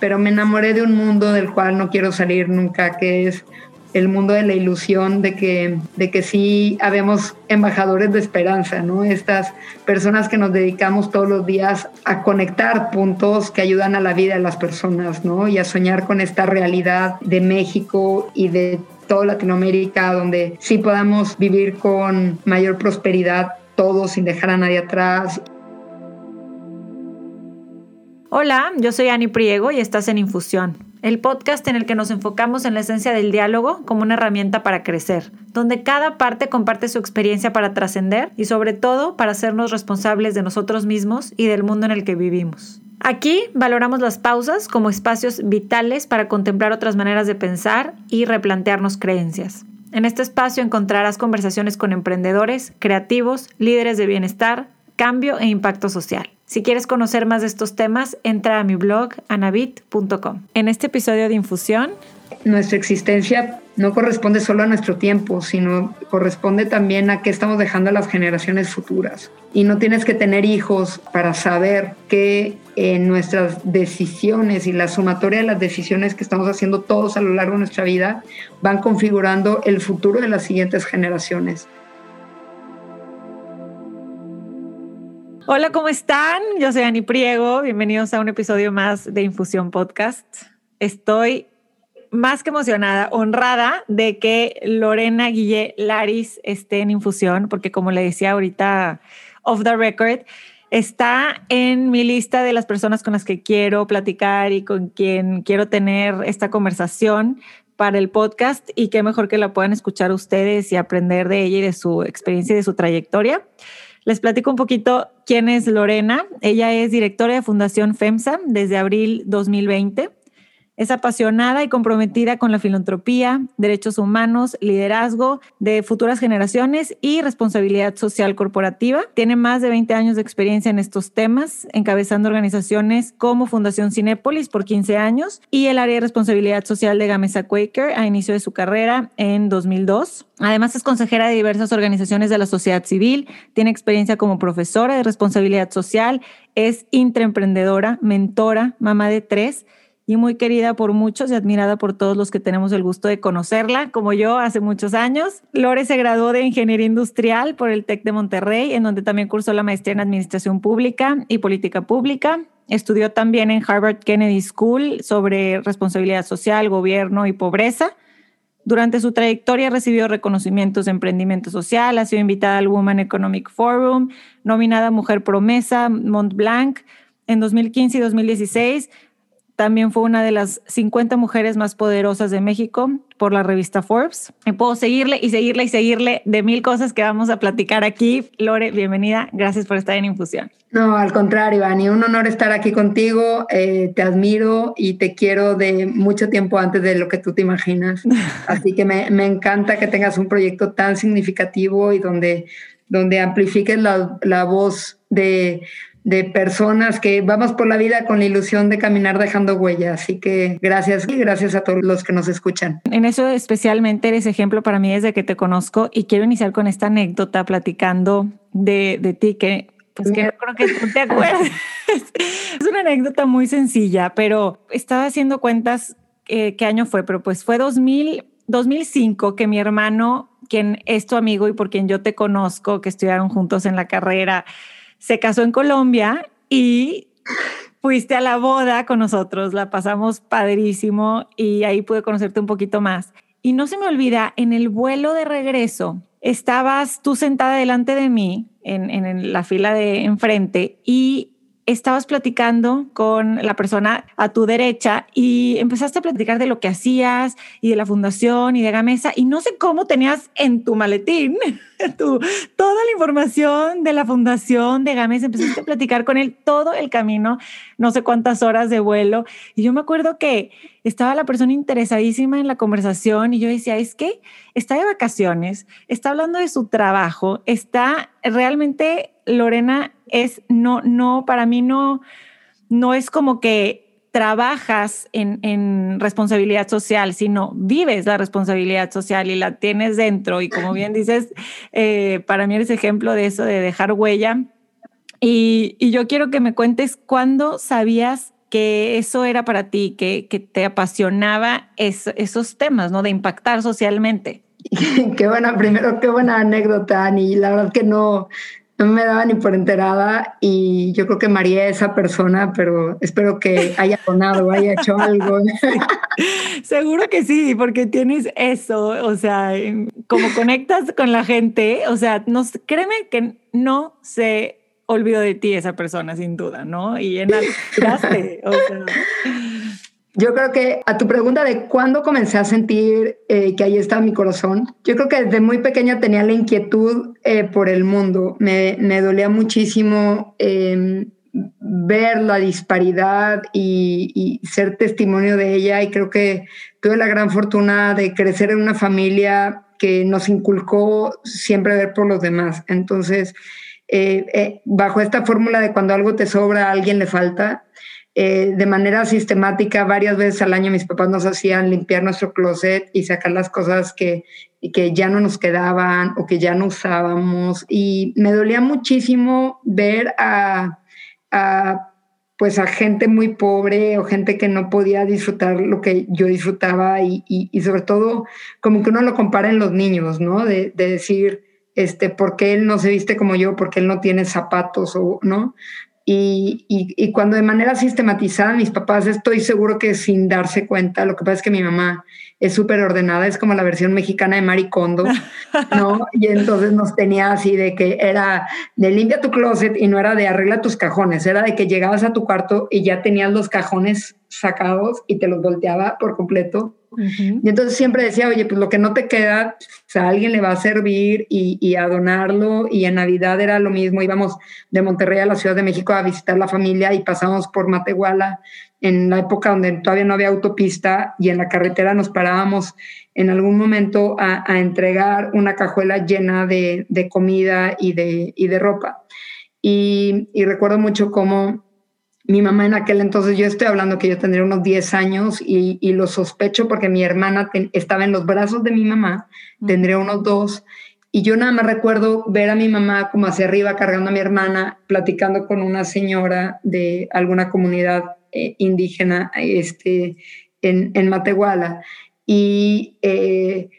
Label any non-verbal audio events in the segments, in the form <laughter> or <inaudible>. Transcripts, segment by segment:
pero me enamoré de un mundo del cual no quiero salir nunca, que es el mundo de la ilusión de que, de que sí habemos embajadores de esperanza, ¿no? Estas personas que nos dedicamos todos los días a conectar puntos que ayudan a la vida de las personas, ¿no? Y a soñar con esta realidad de México y de toda Latinoamérica, donde sí podamos vivir con mayor prosperidad todos sin dejar a nadie atrás. Hola, yo soy Ani Priego y estás en Infusión, el podcast en el que nos enfocamos en la esencia del diálogo como una herramienta para crecer, donde cada parte comparte su experiencia para trascender y sobre todo para hacernos responsables de nosotros mismos y del mundo en el que vivimos. Aquí valoramos las pausas como espacios vitales para contemplar otras maneras de pensar y replantearnos creencias. En este espacio encontrarás conversaciones con emprendedores, creativos, líderes de bienestar, cambio e impacto social. Si quieres conocer más de estos temas, entra a mi blog anabit.com. En este episodio de Infusión, nuestra existencia no corresponde solo a nuestro tiempo, sino corresponde también a qué estamos dejando a las generaciones futuras. Y no tienes que tener hijos para saber que en nuestras decisiones y la sumatoria de las decisiones que estamos haciendo todos a lo largo de nuestra vida van configurando el futuro de las siguientes generaciones. Hola, ¿cómo están? Yo soy Ani Priego. Bienvenidos a un episodio más de Infusión Podcast. Estoy más que emocionada, honrada de que Lorena Guille Laris esté en Infusión, porque como le decía ahorita off the record, está en mi lista de las personas con las que quiero platicar y con quien quiero tener esta conversación para el podcast y qué mejor que la puedan escuchar ustedes y aprender de ella y de su experiencia y de su trayectoria. Les platico un poquito quién es Lorena. Ella es directora de Fundación FEMSA desde abril 2020. Es apasionada y comprometida con la filantropía, derechos humanos, liderazgo de futuras generaciones y responsabilidad social corporativa. Tiene más de 20 años de experiencia en estos temas, encabezando organizaciones como Fundación Cinépolis por 15 años y el área de responsabilidad social de Gamesa Quaker a inicio de su carrera en 2002. Además es consejera de diversas organizaciones de la sociedad civil, tiene experiencia como profesora de responsabilidad social, es intraemprendedora, mentora, mamá de tres y muy querida por muchos y admirada por todos los que tenemos el gusto de conocerla, como yo hace muchos años. Lore se graduó de Ingeniería Industrial por el TEC de Monterrey, en donde también cursó la maestría en Administración Pública y Política Pública. Estudió también en Harvard Kennedy School sobre responsabilidad social, gobierno y pobreza. Durante su trayectoria recibió reconocimientos de emprendimiento social, ha sido invitada al Women Economic Forum, nominada Mujer Promesa, Mont Blanc en 2015 y 2016 también fue una de las 50 mujeres más poderosas de México por la revista Forbes. Y puedo seguirle y seguirle y seguirle de mil cosas que vamos a platicar aquí. Lore, bienvenida. Gracias por estar en Infusión. No, al contrario, Ani, un honor estar aquí contigo. Eh, te admiro y te quiero de mucho tiempo antes de lo que tú te imaginas. <laughs> Así que me, me encanta que tengas un proyecto tan significativo y donde, donde amplifiques la, la voz de de personas que vamos por la vida con la ilusión de caminar dejando huella. Así que gracias y gracias a todos los que nos escuchan. En eso especialmente eres ejemplo para mí desde que te conozco y quiero iniciar con esta anécdota platicando de, de ti que pues que no creo que te acuerdes. <laughs> es una anécdota muy sencilla, pero estaba haciendo cuentas eh, qué año fue, pero pues fue 2000, 2005 que mi hermano, quien es tu amigo y por quien yo te conozco, que estudiaron juntos en la carrera, se casó en Colombia y fuiste a la boda con nosotros, la pasamos padrísimo y ahí pude conocerte un poquito más. Y no se me olvida, en el vuelo de regreso, estabas tú sentada delante de mí en, la fila de enfrente y estabas platicando con la persona a tu derecha y empezaste a platicar de lo que hacías y de la fundación y de Gamesa y no sé cómo tenías en tu maletín <laughs> tu, toda la información de la fundación de Gamesa, empezaste a platicar con él todo el camino, no sé cuántas horas de vuelo. Y yo me acuerdo que estaba la persona interesadísima en la conversación y yo decía, es que está de vacaciones, está hablando de su trabajo, está realmente Lorena es no, no, para mí no, no es como que trabajas en, responsabilidad social, sino vives la responsabilidad social y la tienes dentro. Y como bien dices, eh, para mí eres ejemplo de eso, de dejar huella. Y, y yo quiero que me cuentes cuándo sabías que eso era para ti, que, que te apasionaba esos temas, ¿no? De impactar socialmente. <laughs> qué buena, primero, qué buena anécdota, Ani. La verdad que no, no me daba ni por enterada y yo creo que María es esa persona, pero espero que haya donado, haya hecho algo. <laughs> Seguro que sí, porque tienes eso, o sea, como conectas con la gente, o sea, no, créeme que no se olvidó de ti esa persona, sin duda, ¿no? Y en <laughs> o sea. Yo creo que a tu pregunta de cuándo comencé a sentir eh, que ahí estaba mi corazón, yo creo que desde muy pequeña tenía la inquietud eh, por el mundo. Me, me dolía muchísimo em, ver la disparidad y, ser testimonio de ella y creo que tuve la gran fortuna de crecer en una familia que nos inculcó siempre ver por los demás. Entonces, eh, bajo esta fórmula de cuando algo te sobra, a alguien le falta, eh, de manera sistemática, varias veces al año mis papás nos hacían limpiar nuestro closet y sacar las cosas que, que ya no nos quedaban o que ya no usábamos. Y me dolía muchísimo ver a, pues a gente muy pobre o gente que no podía disfrutar lo que yo disfrutaba y, y, sobre todo como que uno lo compara en los niños, ¿no? De decir, este, ¿por qué él no se viste como yo? ¿Por qué él no tiene zapatos? O, ¿no? Y, cuando de manera sistematizada mis papás, estoy seguro que sin darse cuenta, lo que pasa es que mi mamá es súper ordenada, es como la versión mexicana de Maricondo, <laughs> ¿no? Y entonces nos tenía así de que era de limpia tu closet y no era de arregla tus cajones, era de que llegabas a tu cuarto y ya tenías los cajones sacados y te los volteaba por completo y entonces siempre decía, oye, pues lo que no te queda, o sea, a alguien le va a servir y, a donarlo. Y en Navidad era lo mismo, íbamos de Monterrey a la Ciudad de México a visitar la familia y pasamos por Matehuala en la época donde todavía no había autopista y en la carretera nos parábamos en algún momento a, entregar una cajuela llena de, comida y de, y de ropa. Y, y recuerdo mucho cómo mi mamá en aquel entonces, yo estoy hablando que yo tendría unos 10 años y, lo sospecho porque mi hermana estaba en los brazos de mi mamá, tendría unos dos, y yo nada más recuerdo ver a mi mamá como hacia arriba cargando a mi hermana, platicando con una señora de alguna comunidad eh, indígena este, en, en Matehuala. Y eh,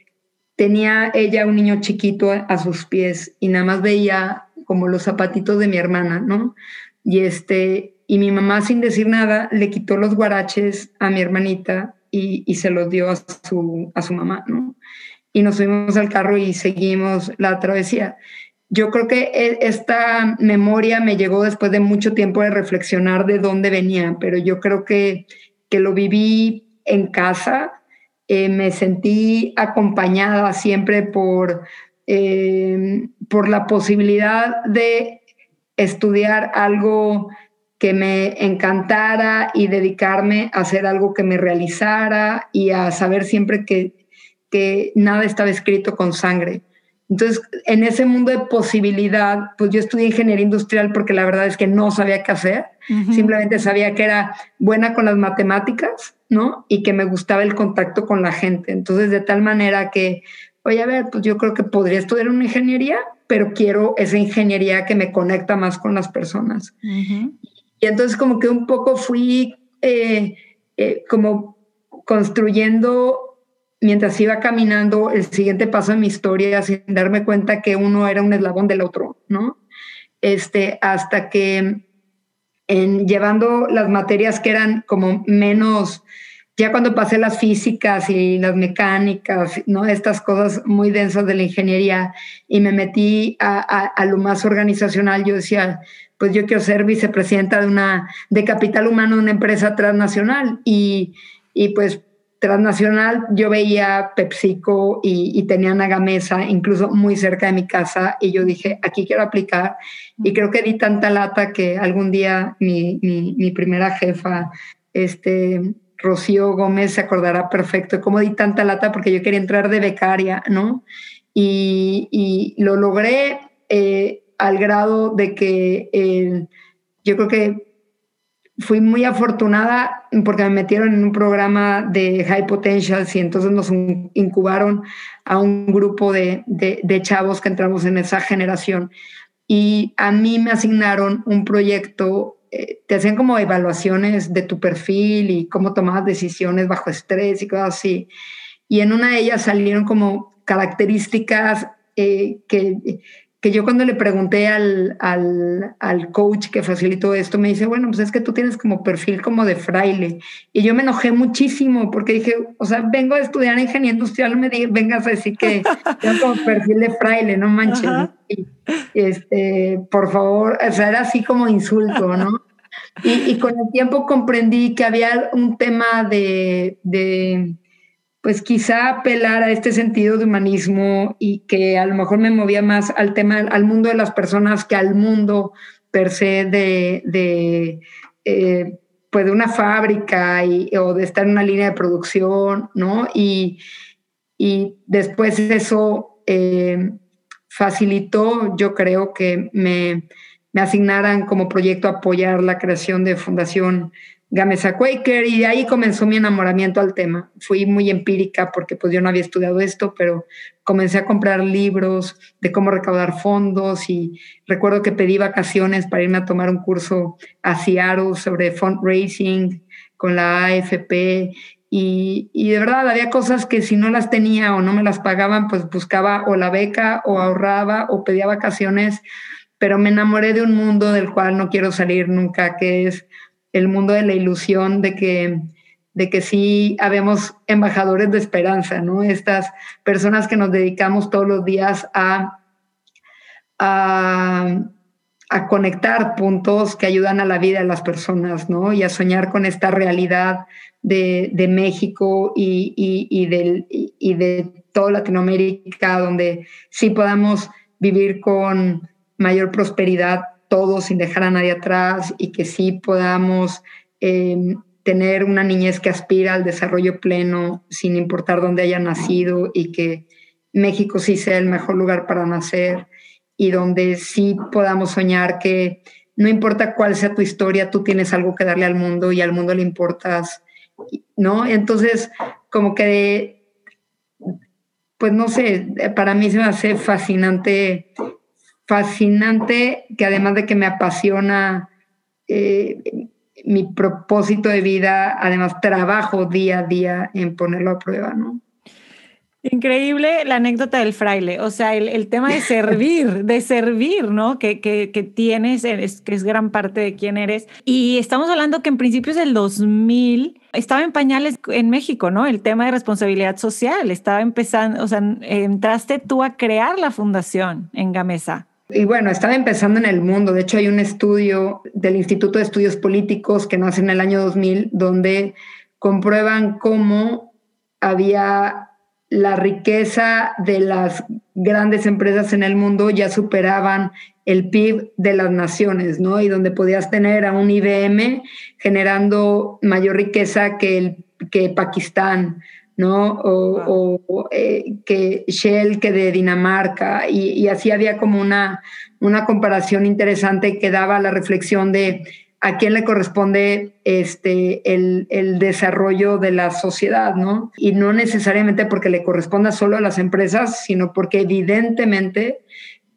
tenía ella un niño chiquito a, a sus pies y nada más veía como los zapatitos de mi hermana, ¿no? Y este, y mi mamá, sin decir nada, le quitó los guaraches a mi hermanita y, se los dio a su, a su mamá, ¿no? Y nos subimos al carro y seguimos la travesía. Yo creo que e, esta memoria me llegó después de mucho tiempo de reflexionar de dónde venía, pero yo creo que, que lo viví en casa, eh, me sentí acompañada siempre por, eh, por la posibilidad de estudiar algo que me encantara y dedicarme a hacer algo que me realizara y a saber siempre que, que nada estaba escrito con sangre. Entonces, en ese mundo de posibilidad, pues yo estudié ingeniería industrial porque la verdad es que no sabía qué hacer. Simplemente sabía que era buena con las matemáticas, ¿no? Y que me gustaba el contacto con la gente. Entonces, de tal manera que, oye, a ver, pues yo creo que podría estudiar una ingeniería, pero quiero esa ingeniería que me conecta más con las personas. Y entonces como que un poco fui eh, eh, como construyendo mientras iba caminando el siguiente paso de mi historia sin darme cuenta que uno era un eslabón del otro, ¿no? Este, hasta que en llevando las materias que eran como menos, ya cuando pasé las físicas y las mecánicas, ¿no? Estas cosas muy densas de la ingeniería y me metí a, a lo más organizacional, yo decía, pues yo quiero ser vicepresidenta de una, de capital humano de una empresa transnacional y, y pues transnacional yo veía PepsiCo y, y tenía una gamesa incluso muy cerca de mi casa y yo dije, aquí quiero aplicar y creo que di tanta lata que algún día mi, mi, primera jefa, este, Rocío Gómez, se acordará perfecto cómo di tanta lata porque yo quería entrar de becaria, ¿no? Y, y lo logré. Eh, al grado de que eh, yo creo que fui muy afortunada porque me metieron en un programa de High Potentials y entonces nos incubaron a un grupo de, de, chavos que entramos en esa generación. Y a mí me asignaron un proyecto eh, te hacían como evaluaciones de tu perfil y cómo tomabas decisiones bajo estrés y cosas así. Y en una de ellas salieron como características eh, que que yo cuando le pregunté al, al, al, coach que facilitó esto, me dice, bueno, pues es que tú tienes como perfil como de fraile. Y yo me enojé muchísimo porque dije, o sea, vengo a estudiar ingeniería industrial, me digas, vengas a decir que tengo como perfil de fraile, no manches. este, por favor, o sea, era así como insulto, ¿no? Y, y, con el tiempo comprendí que había un tema de, de pues quizá apelar a este sentido de humanismo y que a lo mejor me movía más al tema, al mundo de las personas que al mundo per se de, de eh, pues de una fábrica y, o de estar en una línea de producción, ¿no? Y, y después eso eh, facilitó, yo creo que me, me asignaran como proyecto apoyar la creación de Fundación Gamesa Quaker y de ahí comenzó mi enamoramiento al tema. Fui muy empírica porque pues yo no había estudiado esto, pero comencé a comprar libros de cómo recaudar fondos y recuerdo que pedí vacaciones para irme a tomar un curso a Seattle sobre fundraising con la AFP y, y, de verdad había cosas que si no las tenía o no me las pagaban, pues buscaba o la beca o ahorraba o pedía vacaciones, pero me enamoré de un mundo del cual no quiero salir nunca, que es el mundo de la ilusión de que, de que sí habemos embajadores de esperanza, ¿no? Estas personas que nos dedicamos todos los días a, a, conectar puntos que ayudan a la vida de las personas, ¿no? Y a soñar con esta realidad de, México y, y, del, y de toda Latinoamérica, donde sí podamos vivir con mayor prosperidad todos sin dejar a nadie atrás y que sí podamos eh, tener una niñez que aspira al desarrollo pleno sin importar dónde haya nacido y que México sí sea el mejor lugar para nacer y donde sí podamos soñar que no importa cuál sea tu historia, tú tienes algo que darle al mundo y al mundo le importas, ¿no? Entonces, como que, pues no sé, para mí se me hace fascinante fascinante que además de que me apasiona eh, mi propósito de vida, además trabajo día a día en ponerlo a prueba, ¿no? Increíble la anécdota del fraile, o sea, el, tema de servir, <laughs> de servir, ¿no? Que, que, que tienes, que es gran parte de quién eres. Y estamos hablando que en principios del 2000 estaba en pañales en México, ¿no? El tema de responsabilidad social, estaba empezando, o sea, entraste tú a crear la fundación en Gamesa. Y bueno, estaba empezando en el mundo. De hecho, hay un estudio del Instituto de Estudios Políticos que nace en el año 2000, donde comprueban cómo había la riqueza de las grandes empresas en el mundo ya superaban el PIB de las naciones, ¿no? Y donde podías tener a un IBM generando mayor riqueza que, el, que Pakistán, ¿no? O, eh, que Shell que de Dinamarca, y, así había como una, una comparación interesante que daba la reflexión de a quién le corresponde este, el, el, desarrollo de la sociedad, ¿no? Y no necesariamente porque le corresponda solo a las empresas, sino porque evidentemente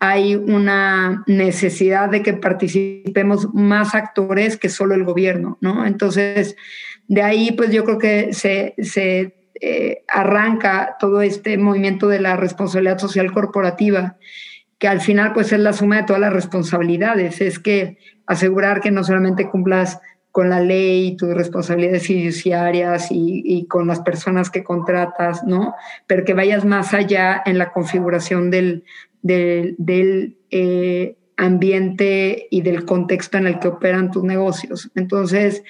hay una necesidad de que participemos más actores que solo el gobierno, ¿no? Entonces, de ahí, pues yo creo que se, se eh, arranca todo este movimiento de la responsabilidad social corporativa, que al final pues es la suma de todas las responsabilidades, es que asegurar que no solamente cumplas con la ley, tus responsabilidades fiduciarias y, con las personas que contratas, ¿no? Pero que vayas más allá en la configuración del, del, eh, ambiente y del contexto en el que operan tus negocios. Entonces,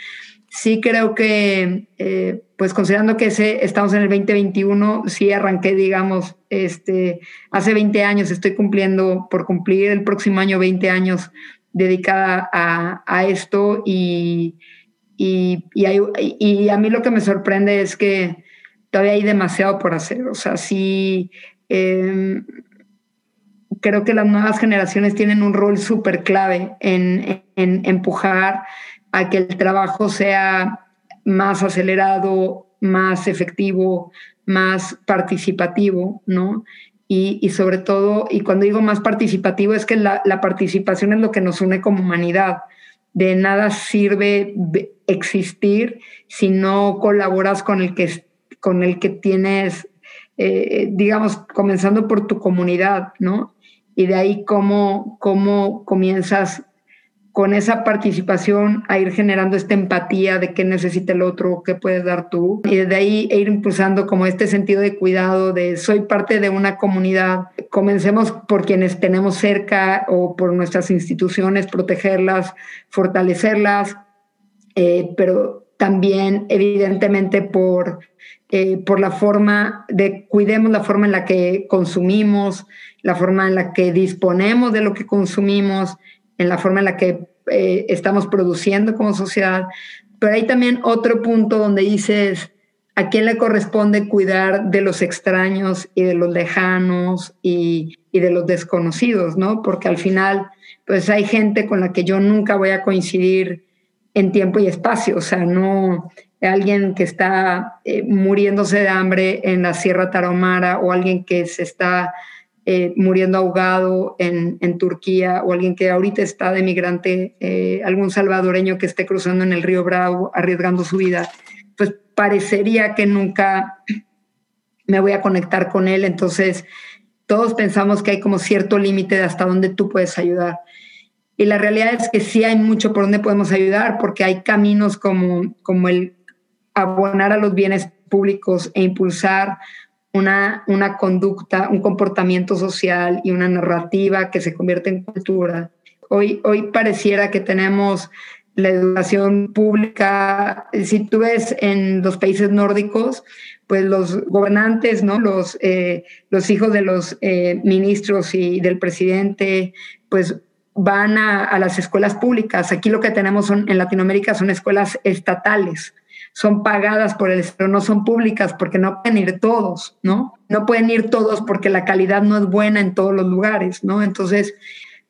sí creo que, eh, pues considerando que estamos en el 2021, sí arranqué, digamos, este, hace 20 años, estoy cumpliendo, por cumplir el próximo año 20 años dedicada a, esto y, y, a mí lo que me sorprende es que todavía hay demasiado por hacer, o sea, sí... Em, creo que las nuevas generaciones tienen un rol súper clave en empujar a que el trabajo sea más acelerado, más efectivo, más participativo, ¿no? Y, sobre todo, y cuando digo más participativo, es que la, participación es lo que nos une como humanidad, de nada sirve existir si no colaboras con el que, con el que tienes, eh, digamos, comenzando por tu comunidad, ¿no? Y de ahí cómo, cómo comienzas con esa participación a ir generando esta empatía de qué necesita el otro, qué puedes dar tú, y desde ahí ir impulsando como este sentido de cuidado, de soy parte de una comunidad, comencemos por quienes tenemos cerca o por nuestras instituciones, protegerlas, fortalecerlas, eh, pero también evidentemente por, eh, por la forma de, cuidemos la forma en la que consumimos, la forma en la que disponemos de lo que consumimos, en la forma en la que eh, estamos produciendo como sociedad. Pero hay también otro punto donde dices, ¿a quién le corresponde cuidar de los extraños y de los lejanos y, y de los desconocidos, ¿no? Porque al final, pues hay gente con la que yo nunca voy a coincidir en tiempo y espacio, o sea, no alguien que está eh, muriéndose de hambre en la Sierra Tarahumara o alguien que se está eh, muriendo ahogado en, en, Turquía o alguien que ahorita está de migrante, eh, algún salvadoreño que esté cruzando en el río Bravo arriesgando su vida, pues parecería que nunca me voy a conectar con él. Entonces, todos pensamos que hay como cierto límite de hasta dónde tú puedes ayudar. Y la realidad es que sí hay mucho por donde podemos ayudar, porque hay caminos como, como el abonar a los bienes públicos e impulsar una, una conducta, un comportamiento social y una narrativa que se convierte en cultura. Hoy, hoy pareciera que tenemos la educación pública, si tú ves en los países nórdicos, pues los gobernantes, ¿no? los, eh, los hijos de los eh, ministros y del presidente, pues van a, a, las escuelas públicas. Aquí lo que tenemos son, en Latinoamérica son escuelas estatales son pagadas por el pero no son públicas porque no pueden ir todos, ¿no? No pueden ir todos porque la calidad no es buena en todos los lugares, ¿no? Entonces,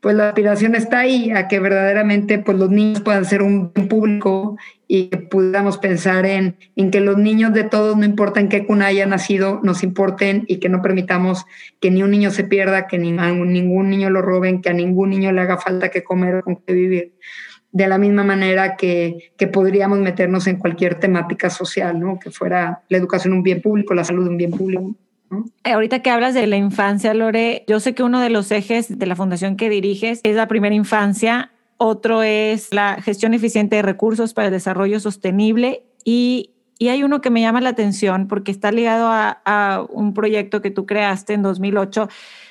pues la aspiración está ahí a que verdaderamente pues los niños puedan ser un público y que podamos pensar en, en que los niños de todos, no importa en qué cuna haya nacido, nos importen y que no permitamos que ni un niño se pierda, que ni ningún niño lo roben, que a ningún niño le haga falta que comer o con qué vivir de la misma manera que, que, podríamos meternos en cualquier temática social, ¿no? Que fuera la educación un bien público, la salud un bien público. ¿no? Ahorita que hablas de la infancia, Lore, yo sé que uno de los ejes de la fundación que diriges es la primera infancia, otro es la gestión eficiente de recursos para el desarrollo sostenible y, y hay uno que me llama la atención porque está ligado a, a un proyecto que tú creaste en 2008.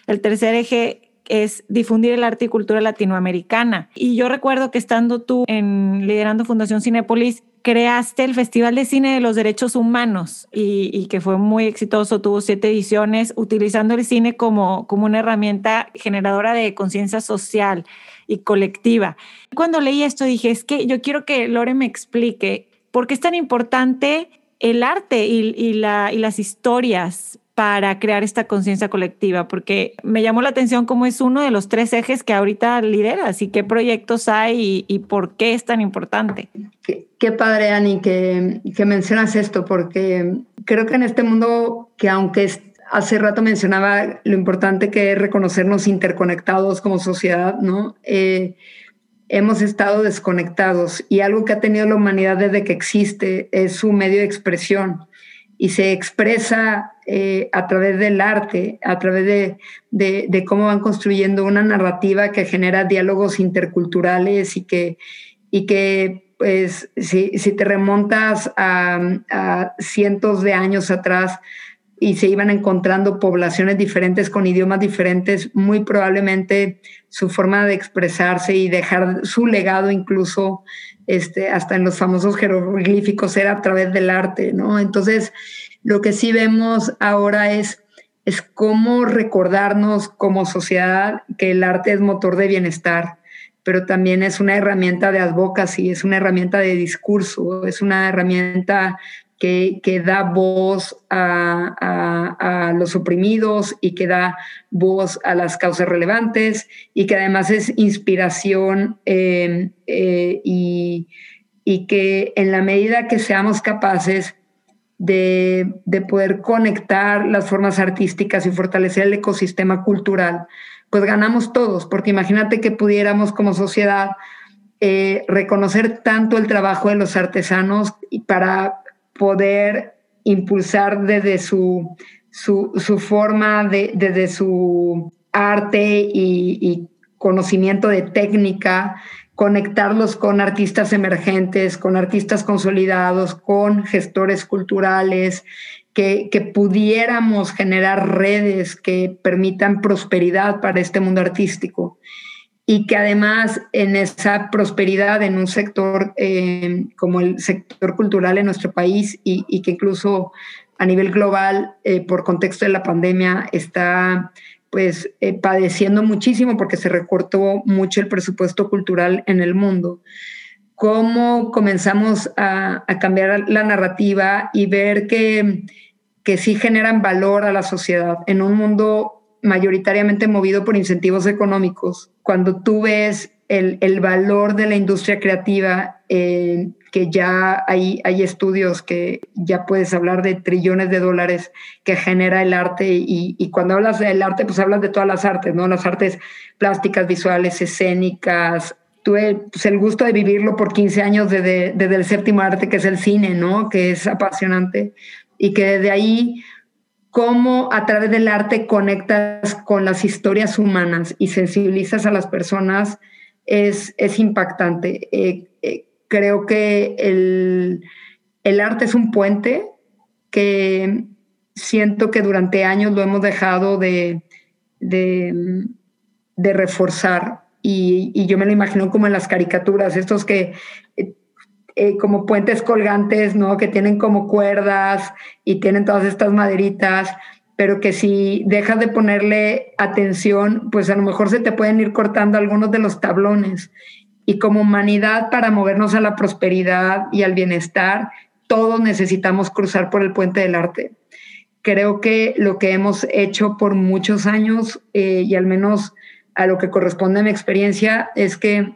El tercer eje es difundir el arte y cultura latinoamericana. Y yo recuerdo que estando tú en liderando Fundación Cinepolis, creaste el Festival de Cine de los Derechos Humanos y, que fue muy exitoso, tuvo siete ediciones, utilizando el cine como, como una herramienta generadora de conciencia social y colectiva. Cuando leí esto dije, es que yo quiero que Lore me explique por qué es tan importante el arte y, la, y las historias para crear esta conciencia colectiva? Porque me llamó la atención cómo es uno de los tres ejes que ahorita lideras y qué proyectos hay y, por qué es tan importante. Qué, padre, Ani, que, que, mencionas esto, porque creo que en este mundo que aunque hace rato mencionaba lo importante que es reconocernos interconectados como sociedad, ¿no? Eh, hemos estado desconectados y algo que ha tenido la humanidad desde que existe es su medio de expresión y se expresa eh, a través del arte, a través de, de, cómo van construyendo una narrativa que genera diálogos interculturales y que, y que pues, si, si te remontas a, a, cientos de años atrás y se iban encontrando poblaciones diferentes con idiomas diferentes, muy probablemente su forma de expresarse y dejar su legado incluso este, hasta en los famosos jeroglíficos era a través del arte, ¿no? Entonces, lo que sí vemos ahora es, es cómo recordarnos como sociedad que el arte es motor de bienestar, pero también es una herramienta de advocacy, es una herramienta de discurso, es una herramienta que, da voz a, los oprimidos y que da voz a las causas relevantes y que además es inspiración eh, eh, y, que en la medida que seamos capaces de, de, poder conectar las formas artísticas y fortalecer el ecosistema cultural, pues ganamos todos, porque imagínate que pudiéramos como sociedad eh, reconocer tanto el trabajo de los artesanos para poder impulsar desde su, su, forma, de, desde su arte y, y conocimiento de técnica, conectarlos con artistas emergentes, con artistas consolidados, con gestores culturales, que, que, pudiéramos generar redes que permitan prosperidad para este mundo artístico y que además en esa prosperidad en un sector eh, como el sector cultural en nuestro país y, que incluso a nivel global, eh, por contexto de la pandemia, está pues eh, padeciendo muchísimo porque se recortó mucho el presupuesto cultural en el mundo. ¿Cómo comenzamos a, a cambiar la narrativa y ver que, que sí generan valor a la sociedad en un mundo mayoritariamente movido por incentivos económicos. Cuando tú ves el, el valor de la industria creativa, eh, que ya hay, hay estudios que ya puedes hablar de trillones de dólares que genera el arte y, y, cuando hablas del arte, pues hablas de todas las artes, ¿no? Las artes plásticas, visuales, escénicas. Tuve pues, el gusto de vivirlo por 15 años desde, desde el séptimo arte, que es el cine, ¿no? Que es apasionante y que desde ahí cómo a través del arte conectas con las historias humanas y sensibilizas a las personas es, es impactante. Eh, eh, creo que el, el, arte es un puente que siento que durante años lo hemos dejado de, de, de reforzar y, y, yo me lo imagino como en las caricaturas, estos que eh, como puentes colgantes, ¿no? Que tienen como cuerdas y tienen todas estas maderitas, pero que si dejas de ponerle atención, pues a lo mejor se te pueden ir cortando algunos de los tablones. Y como humanidad, para movernos a la prosperidad y al bienestar, todos necesitamos cruzar por el puente del arte. Creo que lo que hemos hecho por muchos años, eh, y al menos a lo que corresponde a mi experiencia, es que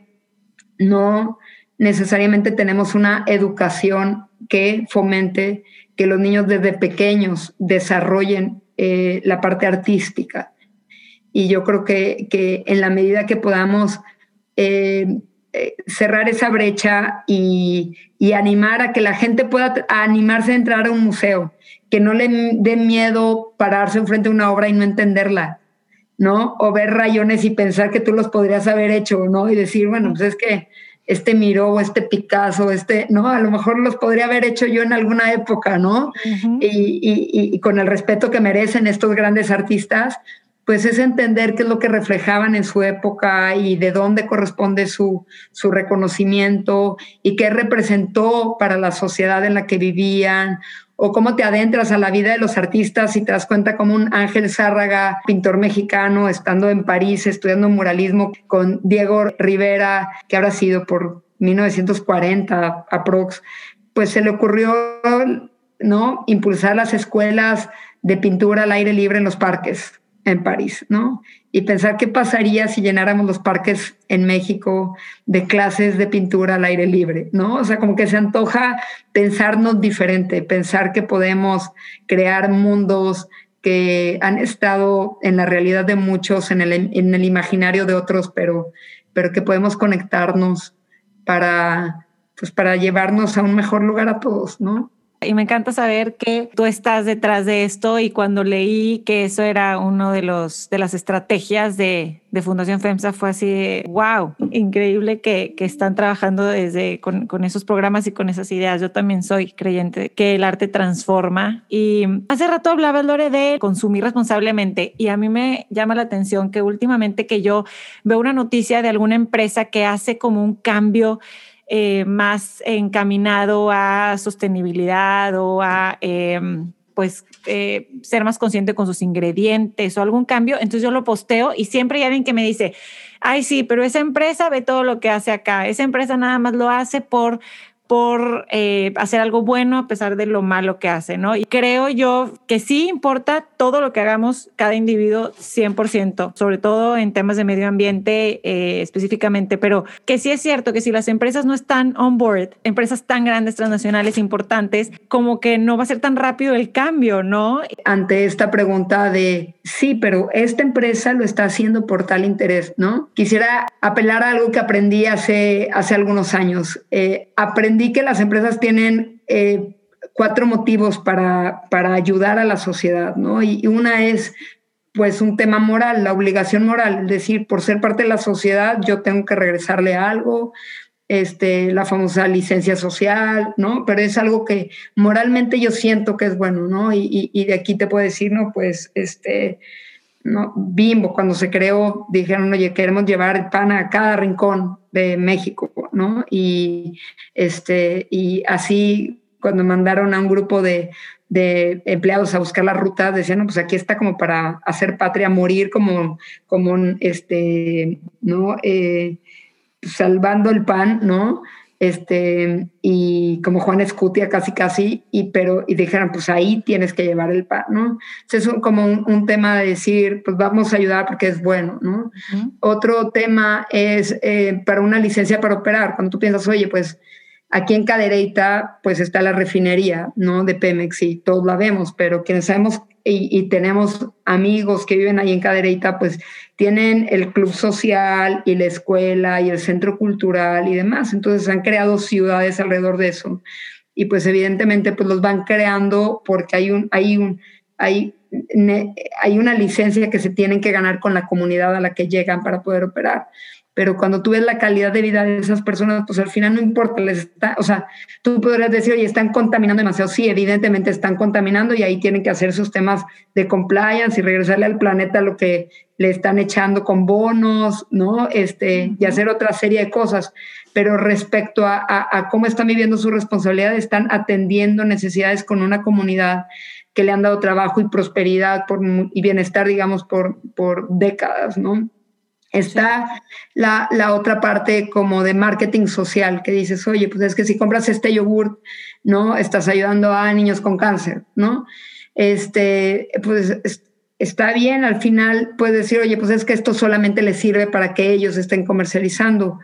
no necesariamente tenemos una educación que fomente que los niños desde pequeños desarrollen eh, la parte artística. Y yo creo que, que en la medida que podamos eh, eh, cerrar esa brecha y, y, animar a que la gente pueda animarse a entrar a un museo, que no le dé miedo pararse enfrente de una obra y no entenderla, ¿no? O ver rayones y pensar que tú los podrías haber hecho, ¿no? Y decir, bueno, pues es que este Miró, este Picasso, este, ¿no? A lo mejor los podría haber hecho yo en alguna época, ¿no? y, con el respeto que merecen estos grandes artistas, pues es entender qué es lo que reflejaban en su época y de dónde corresponde su, su reconocimiento y qué representó para la sociedad en la que vivían o cómo te adentras a la vida de los artistas y te das cuenta como un Ángel Zárraga, pintor mexicano, estando en París estudiando muralismo con Diego Rivera, que habrá sido por 1940 aprox, pues se le ocurrió ¿no? impulsar las escuelas de pintura al aire libre en los parques en París, ¿no? Y pensar qué pasaría si llenáramos los parques en México de clases de pintura al aire libre, ¿no? O sea, como que se antoja pensarnos diferente, pensar que podemos crear mundos que han estado en la realidad de muchos, en el, imaginario de otros, pero, pero que podemos conectarnos para, pues para llevarnos a un mejor lugar a todos, ¿no? Y me encanta saber que tú estás detrás de esto y cuando leí que eso era uno de los de las estrategias de, de Fundación FEMSA fue así, wow, increíble que, que están trabajando desde con, con, esos programas y con esas ideas. Yo también soy creyente que el arte transforma. Y hace rato hablaba Lore de consumir responsablemente y a mí me llama la atención que últimamente que yo veo una noticia de alguna empresa que hace como un cambio eh, más encaminado a sostenibilidad o a em, pues eh, ser más consciente con sus ingredientes o algún cambio, entonces yo lo posteo y siempre hay alguien que me dice, ay sí, pero esa empresa ve todo lo que hace acá, esa empresa nada más lo hace por por eh, hacer algo bueno a pesar de lo malo que hace, ¿no? Y creo yo que sí importa todo lo que hagamos cada individuo 100%, sobre todo en temas de medio ambiente eh, específicamente, pero que sí es cierto que si las empresas no están on board, empresas tan grandes, transnacionales, importantes, como que no va a ser tan rápido el cambio, ¿no? Ante esta pregunta de, sí, pero esta empresa lo está haciendo por tal interés, ¿no? Quisiera apelar a algo que aprendí hace, hace algunos años. Eh, aprendí que las empresas tienen... Eh, cuatro motivos para, para, ayudar a la sociedad, ¿no? Y, una es, pues, un tema moral, la obligación moral, es decir, por ser parte de la sociedad, yo tengo que regresarle algo, este, la famosa licencia social, ¿no? Pero es algo que moralmente yo siento que es bueno, ¿no? Y, y de aquí te puedo decir, ¿no? Pues, este, ¿no? Bimbo, cuando se creó, dijeron, oye, queremos llevar el pan a cada rincón de México, ¿no? Y, este, y así cuando mandaron a un grupo de, empleados a buscar la ruta, decían, no, pues aquí está como para hacer patria, morir como, como este, ¿no? Eh, salvando el pan, ¿no? Este, y como Juan Escutia casi casi, y pero, y dijeron, pues ahí tienes que llevar el pan, ¿no? Entonces es como un, tema de decir, pues vamos a ayudar porque es bueno, ¿no? Otro tema es eh, para una licencia para operar, cuando tú piensas, oye, pues Aquí en Cadereyta, pues está la refinería, ¿no? De Pemex y todos la vemos, pero quienes sabemos y, tenemos amigos que viven ahí en Cadereyta, pues tienen el club social y la escuela y el centro cultural y demás. Entonces han creado ciudades alrededor de eso. Y pues evidentemente pues los van creando porque hay un, hay un, hay, hay una licencia que se tienen que ganar con la comunidad a la que llegan para poder operar pero cuando tú ves la calidad de vida de esas personas, pues al final no importa, les está, o sea, tú podrías decir, oye, están contaminando demasiado. Sí, evidentemente están contaminando y ahí tienen que hacer sus temas de compliance y regresarle al planeta lo que le están echando con bonos, ¿no? Este, y hacer otra serie de cosas. Pero respecto a, a cómo están viviendo su responsabilidad, están atendiendo necesidades con una comunidad que le han dado trabajo y prosperidad por, y bienestar, digamos, por, por décadas, ¿no? Está la, la, otra parte como de marketing social, que dices, oye, pues es que si compras este yogurt, ¿no? Estás ayudando a niños con cáncer, ¿no? Este, pues está bien, al final puedes decir, oye, pues es que esto solamente les sirve para que ellos estén comercializando.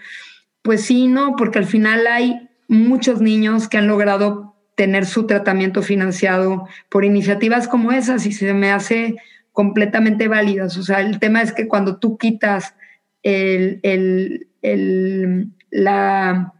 Pues sí, no, porque al final hay muchos niños que han logrado tener su tratamiento financiado por iniciativas como esas y se me hace completamente válidas. O sea, el tema es que cuando tú quitas el, el, la...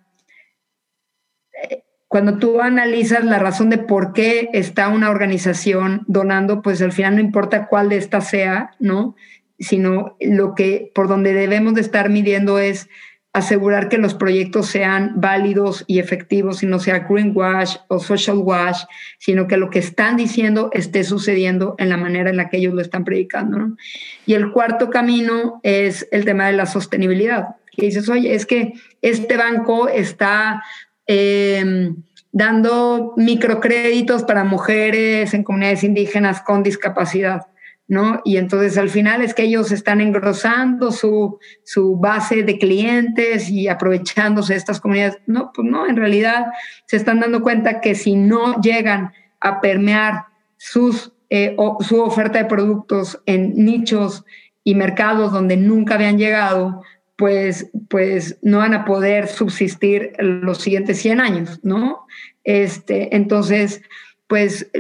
Eh, cuando tú analizas la razón de por qué está una organización donando, pues al final no importa cuál de estas sea, ¿no? Sino lo que por donde debemos de estar midiendo es asegurar que los proyectos sean válidos y efectivos y no sea greenwash o social wash, sino que lo que están diciendo esté sucediendo en la manera en la que ellos lo están predicando. Y el cuarto camino es el tema de la sostenibilidad. Y dices, oye, es que este banco está em, dando microcréditos para mujeres en comunidades indígenas con discapacidad. ¿No? Y entonces al final es que ellos están engrosando su, su base de clientes y aprovechándose de estas comunidades. No, pues no, en realidad se están dando cuenta que si no llegan a permear eh, su oferta de productos en nichos y mercados donde nunca habían llegado, pues, pues no van a poder subsistir los siguientes 100 años, ¿no? Este, entonces, pues